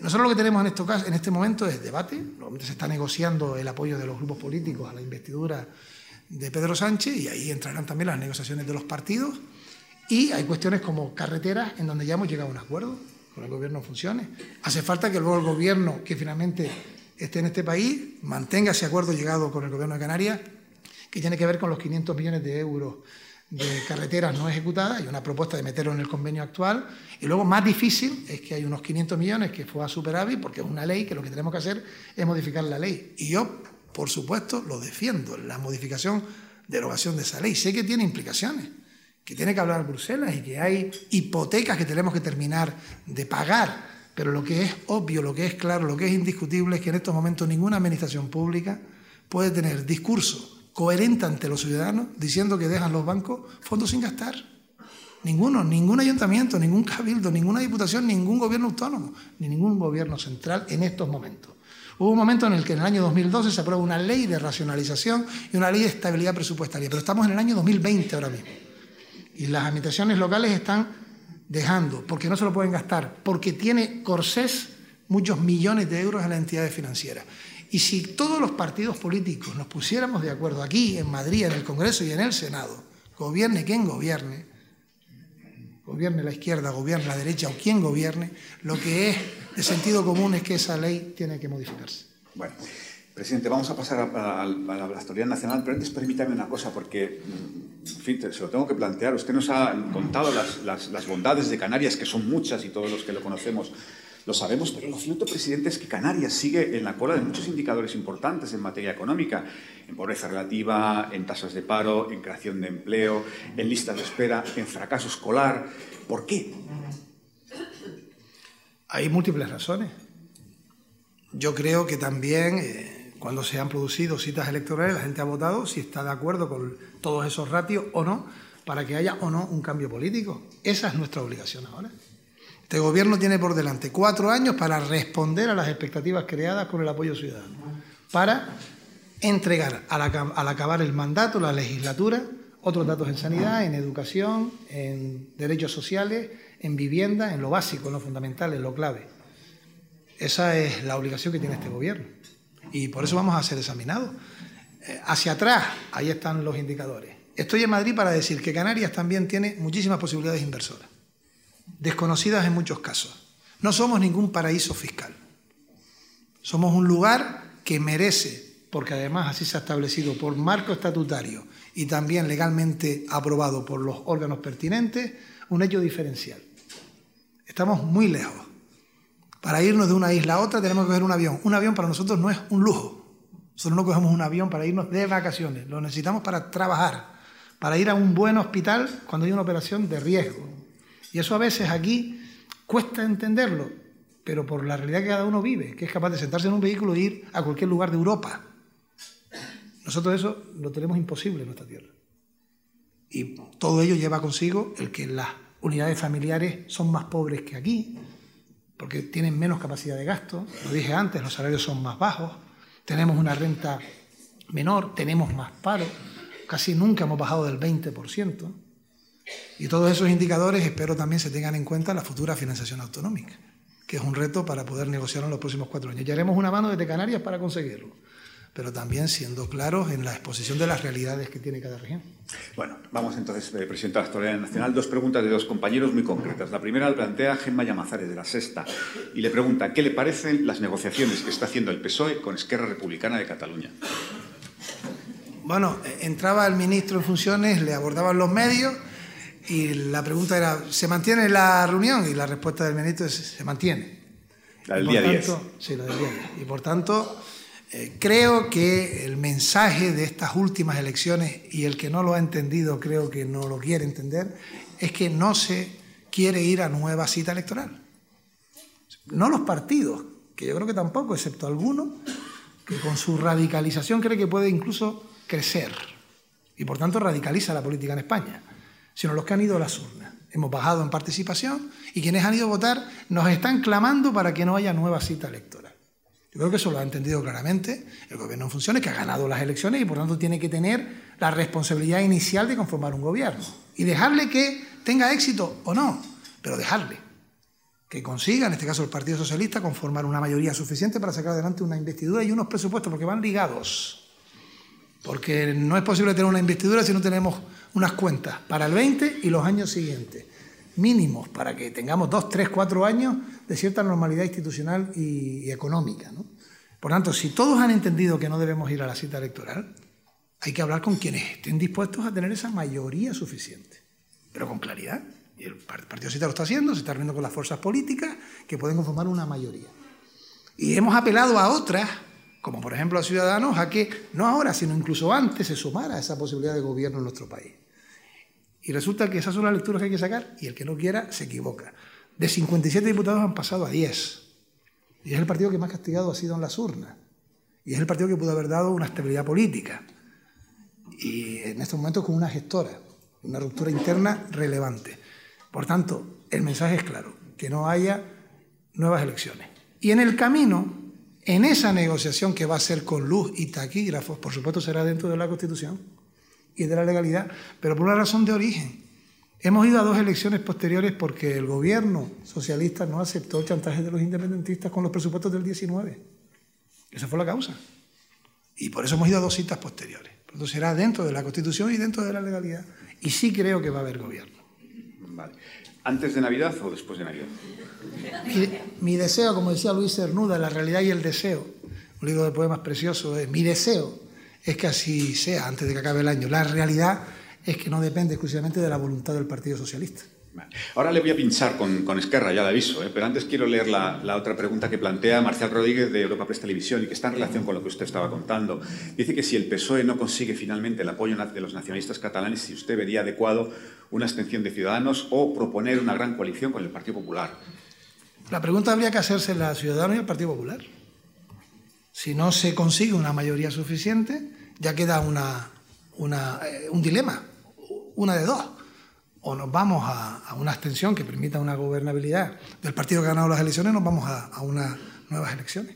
Nosotros lo que tenemos en este momento es debate, se está negociando el apoyo de los grupos políticos a la investidura de Pedro Sánchez y ahí entrarán también las negociaciones de los partidos y hay cuestiones como carreteras en donde ya hemos llegado a un acuerdo con el gobierno funcione. Hace falta que luego el gobierno que finalmente esté en este país mantenga ese acuerdo llegado con el gobierno de Canarias que tiene que ver con los 500 millones de euros de carreteras no ejecutadas, hay una propuesta de meterlo en el convenio actual, y luego más difícil es que hay unos 500 millones que fue a superávit, porque es una ley que lo que tenemos que hacer es modificar la ley. Y yo, por supuesto, lo defiendo, la modificación, derogación de esa ley. Sé que tiene implicaciones, que tiene que hablar Bruselas y que hay hipotecas que tenemos que terminar de pagar, pero lo que es obvio, lo que es claro, lo que es indiscutible es que en estos momentos ninguna administración pública puede tener discurso coherente ante los ciudadanos diciendo que dejan los bancos fondos sin gastar. Ninguno, ningún ayuntamiento, ningún cabildo, ninguna diputación, ningún gobierno autónomo, ni ningún gobierno central en estos momentos. Hubo un momento en el que en el año 2012 se aprueba una ley de racionalización y una ley de estabilidad presupuestaria, pero estamos en el año 2020 ahora mismo. Y las administraciones locales están dejando, porque no se lo pueden gastar, porque tiene corsés muchos millones de euros en las entidades financieras. Y si todos los partidos políticos nos pusiéramos de acuerdo aquí, en Madrid, en el Congreso y en el Senado, gobierne quien gobierne, gobierne la izquierda, gobierne la derecha o quien gobierne, lo que es de sentido común es que esa ley tiene que modificarse. Bueno, presidente, vamos a pasar a, la historia nacional, pero antes permítame una cosa, porque, se lo tengo que plantear. Usted nos ha contado las, las bondades de Canarias, que son muchas y todos los que lo conocemos lo sabemos, pero lo cierto, presidente, es que Canarias sigue en la cola de muchos indicadores importantes en materia económica, en pobreza relativa, en tasas de paro, en creación de empleo, en listas de espera, en fracaso escolar. ¿Por qué? Hay múltiples razones. Yo creo que también eh, cuando se han producido citas electorales la gente ha votado si está de acuerdo con todos esos ratios o no para que haya o no un cambio político. Esa es nuestra obligación ahora. Este gobierno tiene por delante cuatro años para responder a las expectativas creadas con el apoyo ciudadano, para entregar al, acabar el mandato, la legislatura, otros datos en sanidad, en educación, en derechos sociales, en vivienda, en lo básico, en lo fundamental, en lo clave. Esa es la obligación que tiene este gobierno. Y por eso vamos a ser examinados. Eh, hacia atrás, ahí están los indicadores. Estoy en Madrid para decir que Canarias también tiene muchísimas posibilidades inversoras desconocidas en muchos casos. No somos ningún paraíso fiscal. Somos un lugar que merece, porque además así se ha establecido por marco estatutario y también legalmente aprobado por los órganos pertinentes, un hecho diferencial. Estamos muy lejos. Para irnos de una isla a otra tenemos que coger un avión. Un avión para nosotros no es un lujo. Nosotros no cogemos un avión para irnos de vacaciones. Lo necesitamos para trabajar, para ir a un buen hospital cuando hay una operación de riesgo, y eso a veces aquí cuesta entenderlo, pero por la realidad que cada uno vive, que es capaz de sentarse en un vehículo e ir a cualquier lugar de Europa. Nosotros eso lo tenemos imposible en nuestra tierra. Y todo ello lleva consigo el que las unidades familiares son más pobres que aquí, porque tienen menos capacidad de gasto, lo dije antes, los salarios son más bajos, tenemos una renta menor, tenemos más paro, casi nunca hemos bajado del 20%, y todos esos indicadores espero también se tengan en cuenta en la futura financiación autonómica, que es un reto para poder negociar en los próximos cuatro años. Y haremos una mano desde Canarias para conseguirlo pero también siendo claros en la exposición de las realidades que tiene cada región. Bueno, vamos entonces, eh, presidente de la Historia Nacional, dos preguntas de dos compañeros muy concretas. La primera la plantea Gemma Llamazares, de la Sexta, y le pregunta qué le parecen las negociaciones que está haciendo el PSOE con Esquerra Republicana de Cataluña. Bueno, eh, entraba el ministro en funciones, le abordaban los medios y la pregunta era, ¿se mantiene la reunión? Y la respuesta del ministro es, se mantiene. La del día 10. Sí, la del día 10. Y por tanto eh, creo que el mensaje de estas últimas elecciones, y el que no lo ha entendido creo que no lo quiere entender, es que no se quiere ir a nueva cita electoral. No los partidos, que yo creo que tampoco, excepto algunos, que con su radicalización cree que puede incluso crecer y por tanto radicaliza la política en España, sino los que han ido a las urnas. Hemos bajado en participación y quienes han ido a votar nos están clamando para que no haya nueva cita electoral. Yo creo que eso lo ha entendido claramente el gobierno en funciones, que ha ganado las elecciones y por tanto tiene que tener la responsabilidad inicial de conformar un gobierno. Y dejarle que tenga éxito o no, pero dejarle. Que consiga, en este caso el Partido Socialista, conformar una mayoría suficiente para sacar adelante una investidura y unos presupuestos, porque van ligados. Porque no es posible tener una investidura si no tenemos unas cuentas para el 20 y los años siguientes mínimos para que tengamos dos, tres, cuatro años de cierta normalidad institucional y, económica. Por tanto, si todos han entendido que no debemos ir a la cita electoral, hay que hablar con quienes estén dispuestos a tener esa mayoría suficiente, pero con claridad. Y el Partido Socialista lo está haciendo, se está reuniendo con las fuerzas políticas que pueden conformar una mayoría. Y hemos apelado a otras, como por ejemplo a Ciudadanos, a que no ahora, sino incluso antes se sumara a esa posibilidad de gobierno en nuestro país. Y resulta que esas son las lecturas que hay que sacar y el que no quiera se equivoca. De 57 diputados han pasado a 10. Y es el partido que más castigado ha sido en las urnas. Y es el partido que pudo haber dado una estabilidad política. Y en estos momentos con una gestora, una ruptura interna relevante. Por tanto, el mensaje es claro, que no haya nuevas elecciones. Y en el camino, en esa negociación que va a ser con luz y taquígrafos, por supuesto será dentro de la Constitución, y de la legalidad, pero por una razón de origen. Hemos ido a dos elecciones posteriores porque el gobierno socialista no aceptó el chantaje de los independentistas con los presupuestos del 19. Esa fue la causa. Y por eso hemos ido a dos citas posteriores. Entonces será dentro de la Constitución y dentro de la legalidad. Y sí creo que va a haber gobierno. Vale. ¿Antes de Navidad o después de Navidad? Mi, mi deseo, como decía Luis Cernuda, la realidad y el deseo, un libro de poemas precioso, es mi deseo es que así sea antes de que acabe el año. La realidad es que no depende exclusivamente de la voluntad del Partido Socialista. Ahora le voy a pinchar con, Esquerra, ya le aviso, ¿eh? pero antes quiero leer la, otra pregunta que plantea Marcial Rodríguez de Europa Press Televisión y que está en relación con lo que usted estaba contando. Dice que si el PSOE no consigue finalmente el apoyo de los nacionalistas catalanes, si usted vería adecuado una extensión de Ciudadanos o proponer una gran coalición con el Partido Popular. La pregunta habría que hacerse la Ciudadanos y el Partido Popular. Si no se consigue una mayoría suficiente, ya queda una, eh, un dilema, una de dos. O nos vamos a, una abstención que permita una gobernabilidad del partido que ha ganado las elecciones, nos vamos a, a unas nuevas elecciones.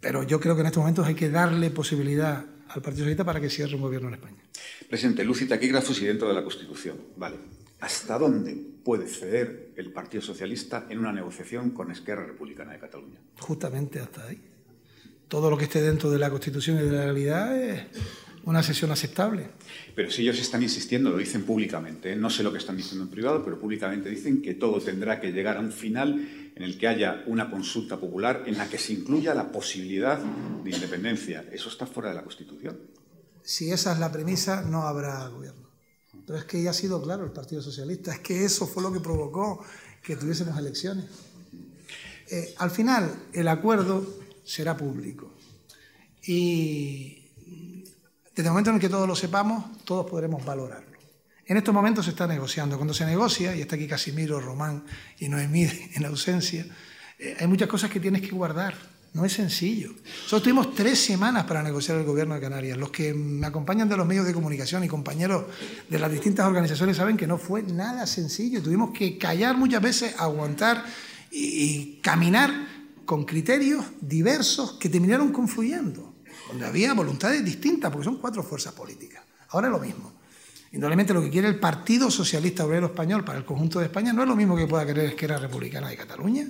Pero yo creo que en estos momentos hay que darle posibilidad al Partido Socialista para que cierre un gobierno en España. Presidente, luz y taquígrafos y dentro de la Constitución. Vale. ¿Hasta dónde puede ceder el Partido Socialista en una negociación con Esquerra Republicana de Cataluña? Justamente hasta ahí todo lo que esté dentro de la Constitución y de la realidad es una sesión aceptable. Pero si ellos están insistiendo, lo dicen públicamente, ¿eh? no sé lo que están diciendo en privado, pero públicamente dicen que todo tendrá que llegar a un final en el que haya una consulta popular en la que se incluya la posibilidad de independencia. Eso está fuera de la Constitución. Si esa es la premisa, no habrá gobierno. Pero es que ya ha sido claro el Partido Socialista, es que eso fue lo que provocó que tuviésemos elecciones. Eh, al final, el acuerdo será público. Y desde el momento en el que todos lo sepamos, todos podremos valorarlo. En estos momentos se está negociando. Cuando se negocia, y está aquí Casimiro, Román y Noemí [LAUGHS] en ausencia, eh, hay muchas cosas que tienes que guardar. No es sencillo. Nosotros tuvimos tres semanas para negociar el gobierno de Canarias. Los que me acompañan de los medios de comunicación y compañeros de las distintas organizaciones saben que no fue nada sencillo. Tuvimos que callar muchas veces, aguantar y, caminar con criterios diversos que terminaron confluyendo, donde había voluntades distintas, porque son cuatro fuerzas políticas. Ahora es lo mismo. Indudablemente lo que quiere el Partido Socialista Obrero Español para el conjunto de España no es lo mismo que pueda querer Esquerra Republicana de Cataluña,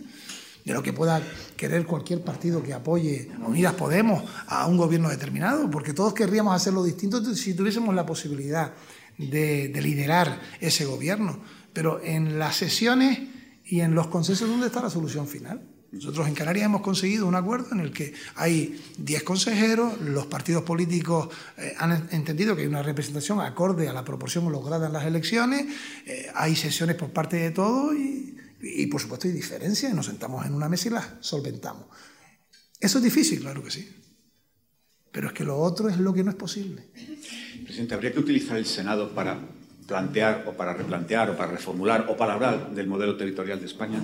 de lo que pueda querer cualquier partido que apoye a Unidas Podemos a un gobierno determinado, porque todos querríamos hacerlo distinto si tuviésemos la posibilidad de, de liderar ese gobierno. Pero en las sesiones y en los consensos, ¿dónde está la solución final? Nosotros en Canarias hemos conseguido un acuerdo en el que hay 10 consejeros, los partidos políticos eh, han entendido que hay una representación acorde a la proporción lograda en las elecciones, eh, hay sesiones por parte de todos y, y, por supuesto hay diferencias, nos sentamos en una mesa y las solventamos. ¿Eso es difícil? Claro que sí. Pero es que lo otro es lo que no es posible. Presidente, ¿habría que utilizar el Senado para plantear o para replantear o para reformular o para hablar del modelo territorial de España?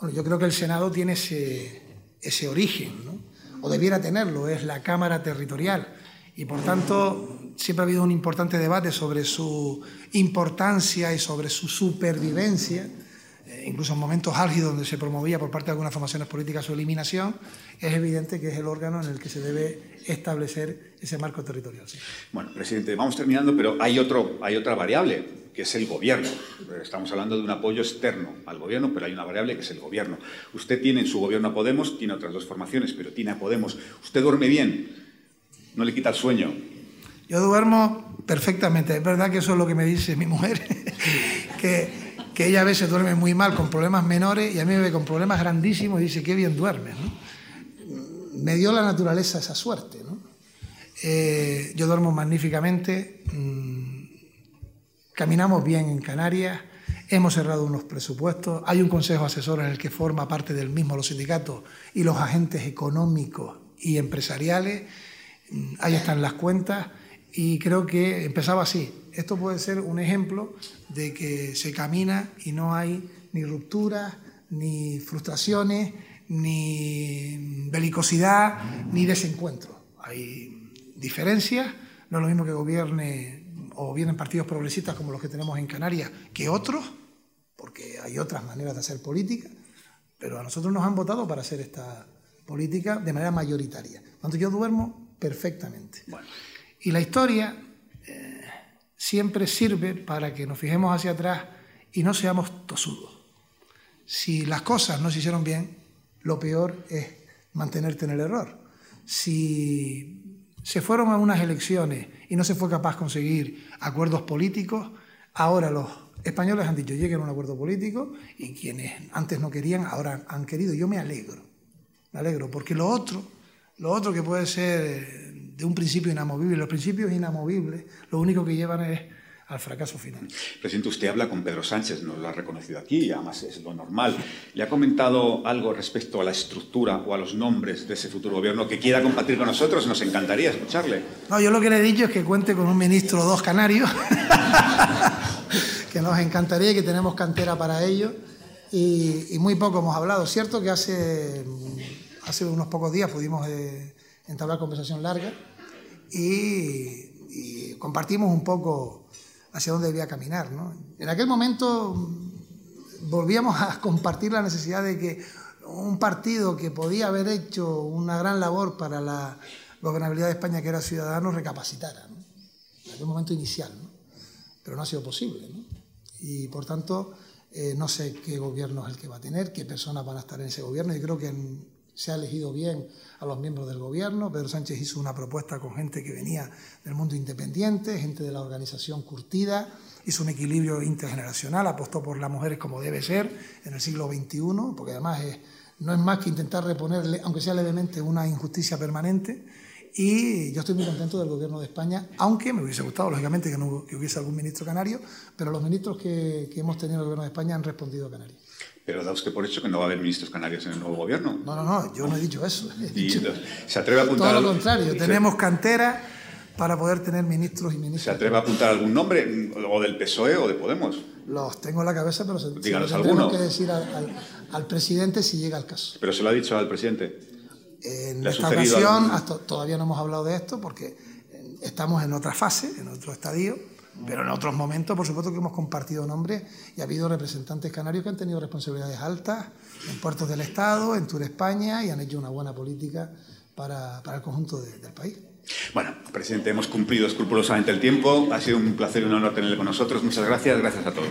Bueno, yo creo que el Senado tiene ese, ese origen, ¿no? o debiera tenerlo, es la Cámara Territorial. Y por tanto, siempre ha habido un importante debate sobre su importancia y sobre su supervivencia, eh, incluso en momentos álgidos donde se promovía por parte de algunas formaciones políticas su eliminación, es evidente que es el órgano en el que se debe establecer ese marco territorial. Sí. Bueno, presidente, vamos terminando, pero hay, otro, hay otra variable que es el gobierno. Estamos hablando de un apoyo externo al gobierno, pero hay una variable que es el gobierno. Usted tiene en su gobierno a Podemos, tiene otras dos formaciones, pero tiene a Podemos. ¿Usted duerme bien? ¿No le quita el sueño? Yo duermo perfectamente. Es verdad que eso es lo que me dice mi mujer, [LAUGHS] que, que, ella a veces duerme muy mal con problemas menores y a mí me ve con problemas grandísimos y dice, qué bien duermes. ¿no? Me dio la naturaleza esa suerte. ¿no? Eh, yo duermo magníficamente. Mmm, Caminamos bien en Canarias, hemos cerrado unos presupuestos, hay un consejo asesor en el que forma parte del mismo los sindicatos y los agentes económicos y empresariales, ahí están las cuentas y creo que empezaba así. Esto puede ser un ejemplo de que se camina y no hay ni rupturas, ni frustraciones, ni belicosidad, ni desencuentro. Hay diferencias, no es lo mismo que gobierne o vienen partidos progresistas como los que tenemos en Canarias que otros, porque hay otras maneras de hacer política, pero a nosotros nos han votado para hacer esta política de manera mayoritaria. Cuando yo duermo perfectamente. Y la historia siempre sirve para que nos fijemos hacia atrás y no seamos tosudos. Si las cosas no se hicieron bien, lo peor es mantenerte en el error. Si se fueron a unas elecciones y no se fue capaz de conseguir acuerdos políticos, ahora los españoles han dicho lleguen a un acuerdo político y quienes antes no querían ahora han querido. Yo me alegro, me alegro, porque lo otro, lo otro que puede ser de un principio inamovible, los principios inamovibles, lo único que llevan es al fracaso final. Presidente, usted habla con Pedro Sánchez, nos lo ha reconocido aquí, además es lo normal. ¿Le ha comentado algo respecto a la estructura o a los nombres de ese futuro gobierno que quiera compartir con nosotros? Nos encantaría escucharle. No, yo lo que le he dicho es que cuente con un ministro dos canarios, [LAUGHS] que nos encantaría y que tenemos cantera para ello. Y, y, muy poco hemos hablado. Cierto que hace, hace unos pocos días pudimos eh, entablar conversación larga y, y compartimos un poco hacia dónde debía caminar. ¿no? En aquel momento volvíamos a compartir la necesidad de que un partido que podía haber hecho una gran labor para la gobernabilidad de España, que era Ciudadanos, recapacitara. ¿no? En aquel momento inicial. ¿no? Pero no ha sido posible. ¿no? Y por tanto, eh, no sé qué gobierno es el que va a tener, qué personas van a estar en ese gobierno. Y creo que se ha elegido bien a los miembros del gobierno. Pedro Sánchez hizo una propuesta con gente que venía del mundo independiente, gente de la organización curtida, hizo un equilibrio intergeneracional, apostó por las mujeres como debe ser en el siglo XXI, porque además no es más que intentar reponerle, aunque sea levemente, una injusticia permanente. Y yo estoy muy contento del gobierno de España, aunque me hubiese gustado, lógicamente, que hubiese algún ministro canario, pero los ministros que, que hemos tenido en el gobierno de España han respondido a Canarias. Pero da usted por hecho que no va a haber ministros canarios en el nuevo gobierno. No, no, no, yo no he dicho eso. [LAUGHS] He dicho ¿Se atreve a apuntar todo lo contrario. Tenemos cantera para poder tener ministros y ministras. ¿Se atreve a apuntar algún nombre? ¿O del PSOE o de Podemos? Los tengo en la cabeza, pero se, Díganos se alguno. que decir al, al- al presidente si llega el caso. Pero se lo ha dicho al presidente. En ¿Le ha esta ocasión hasta- todavía no hemos hablado de esto porque estamos en otra fase, en otro estadio, pero en otros momentos, por supuesto, que hemos compartido nombres y ha habido representantes canarios que han tenido responsabilidades altas en puertos del Estado, en Tour España y han hecho una buena política para, para el conjunto de- del país. Bueno, presidente, hemos cumplido escrupulosamente el tiempo. Ha sido un placer y un honor tenerle con nosotros. Muchas gracias. Gracias a todos.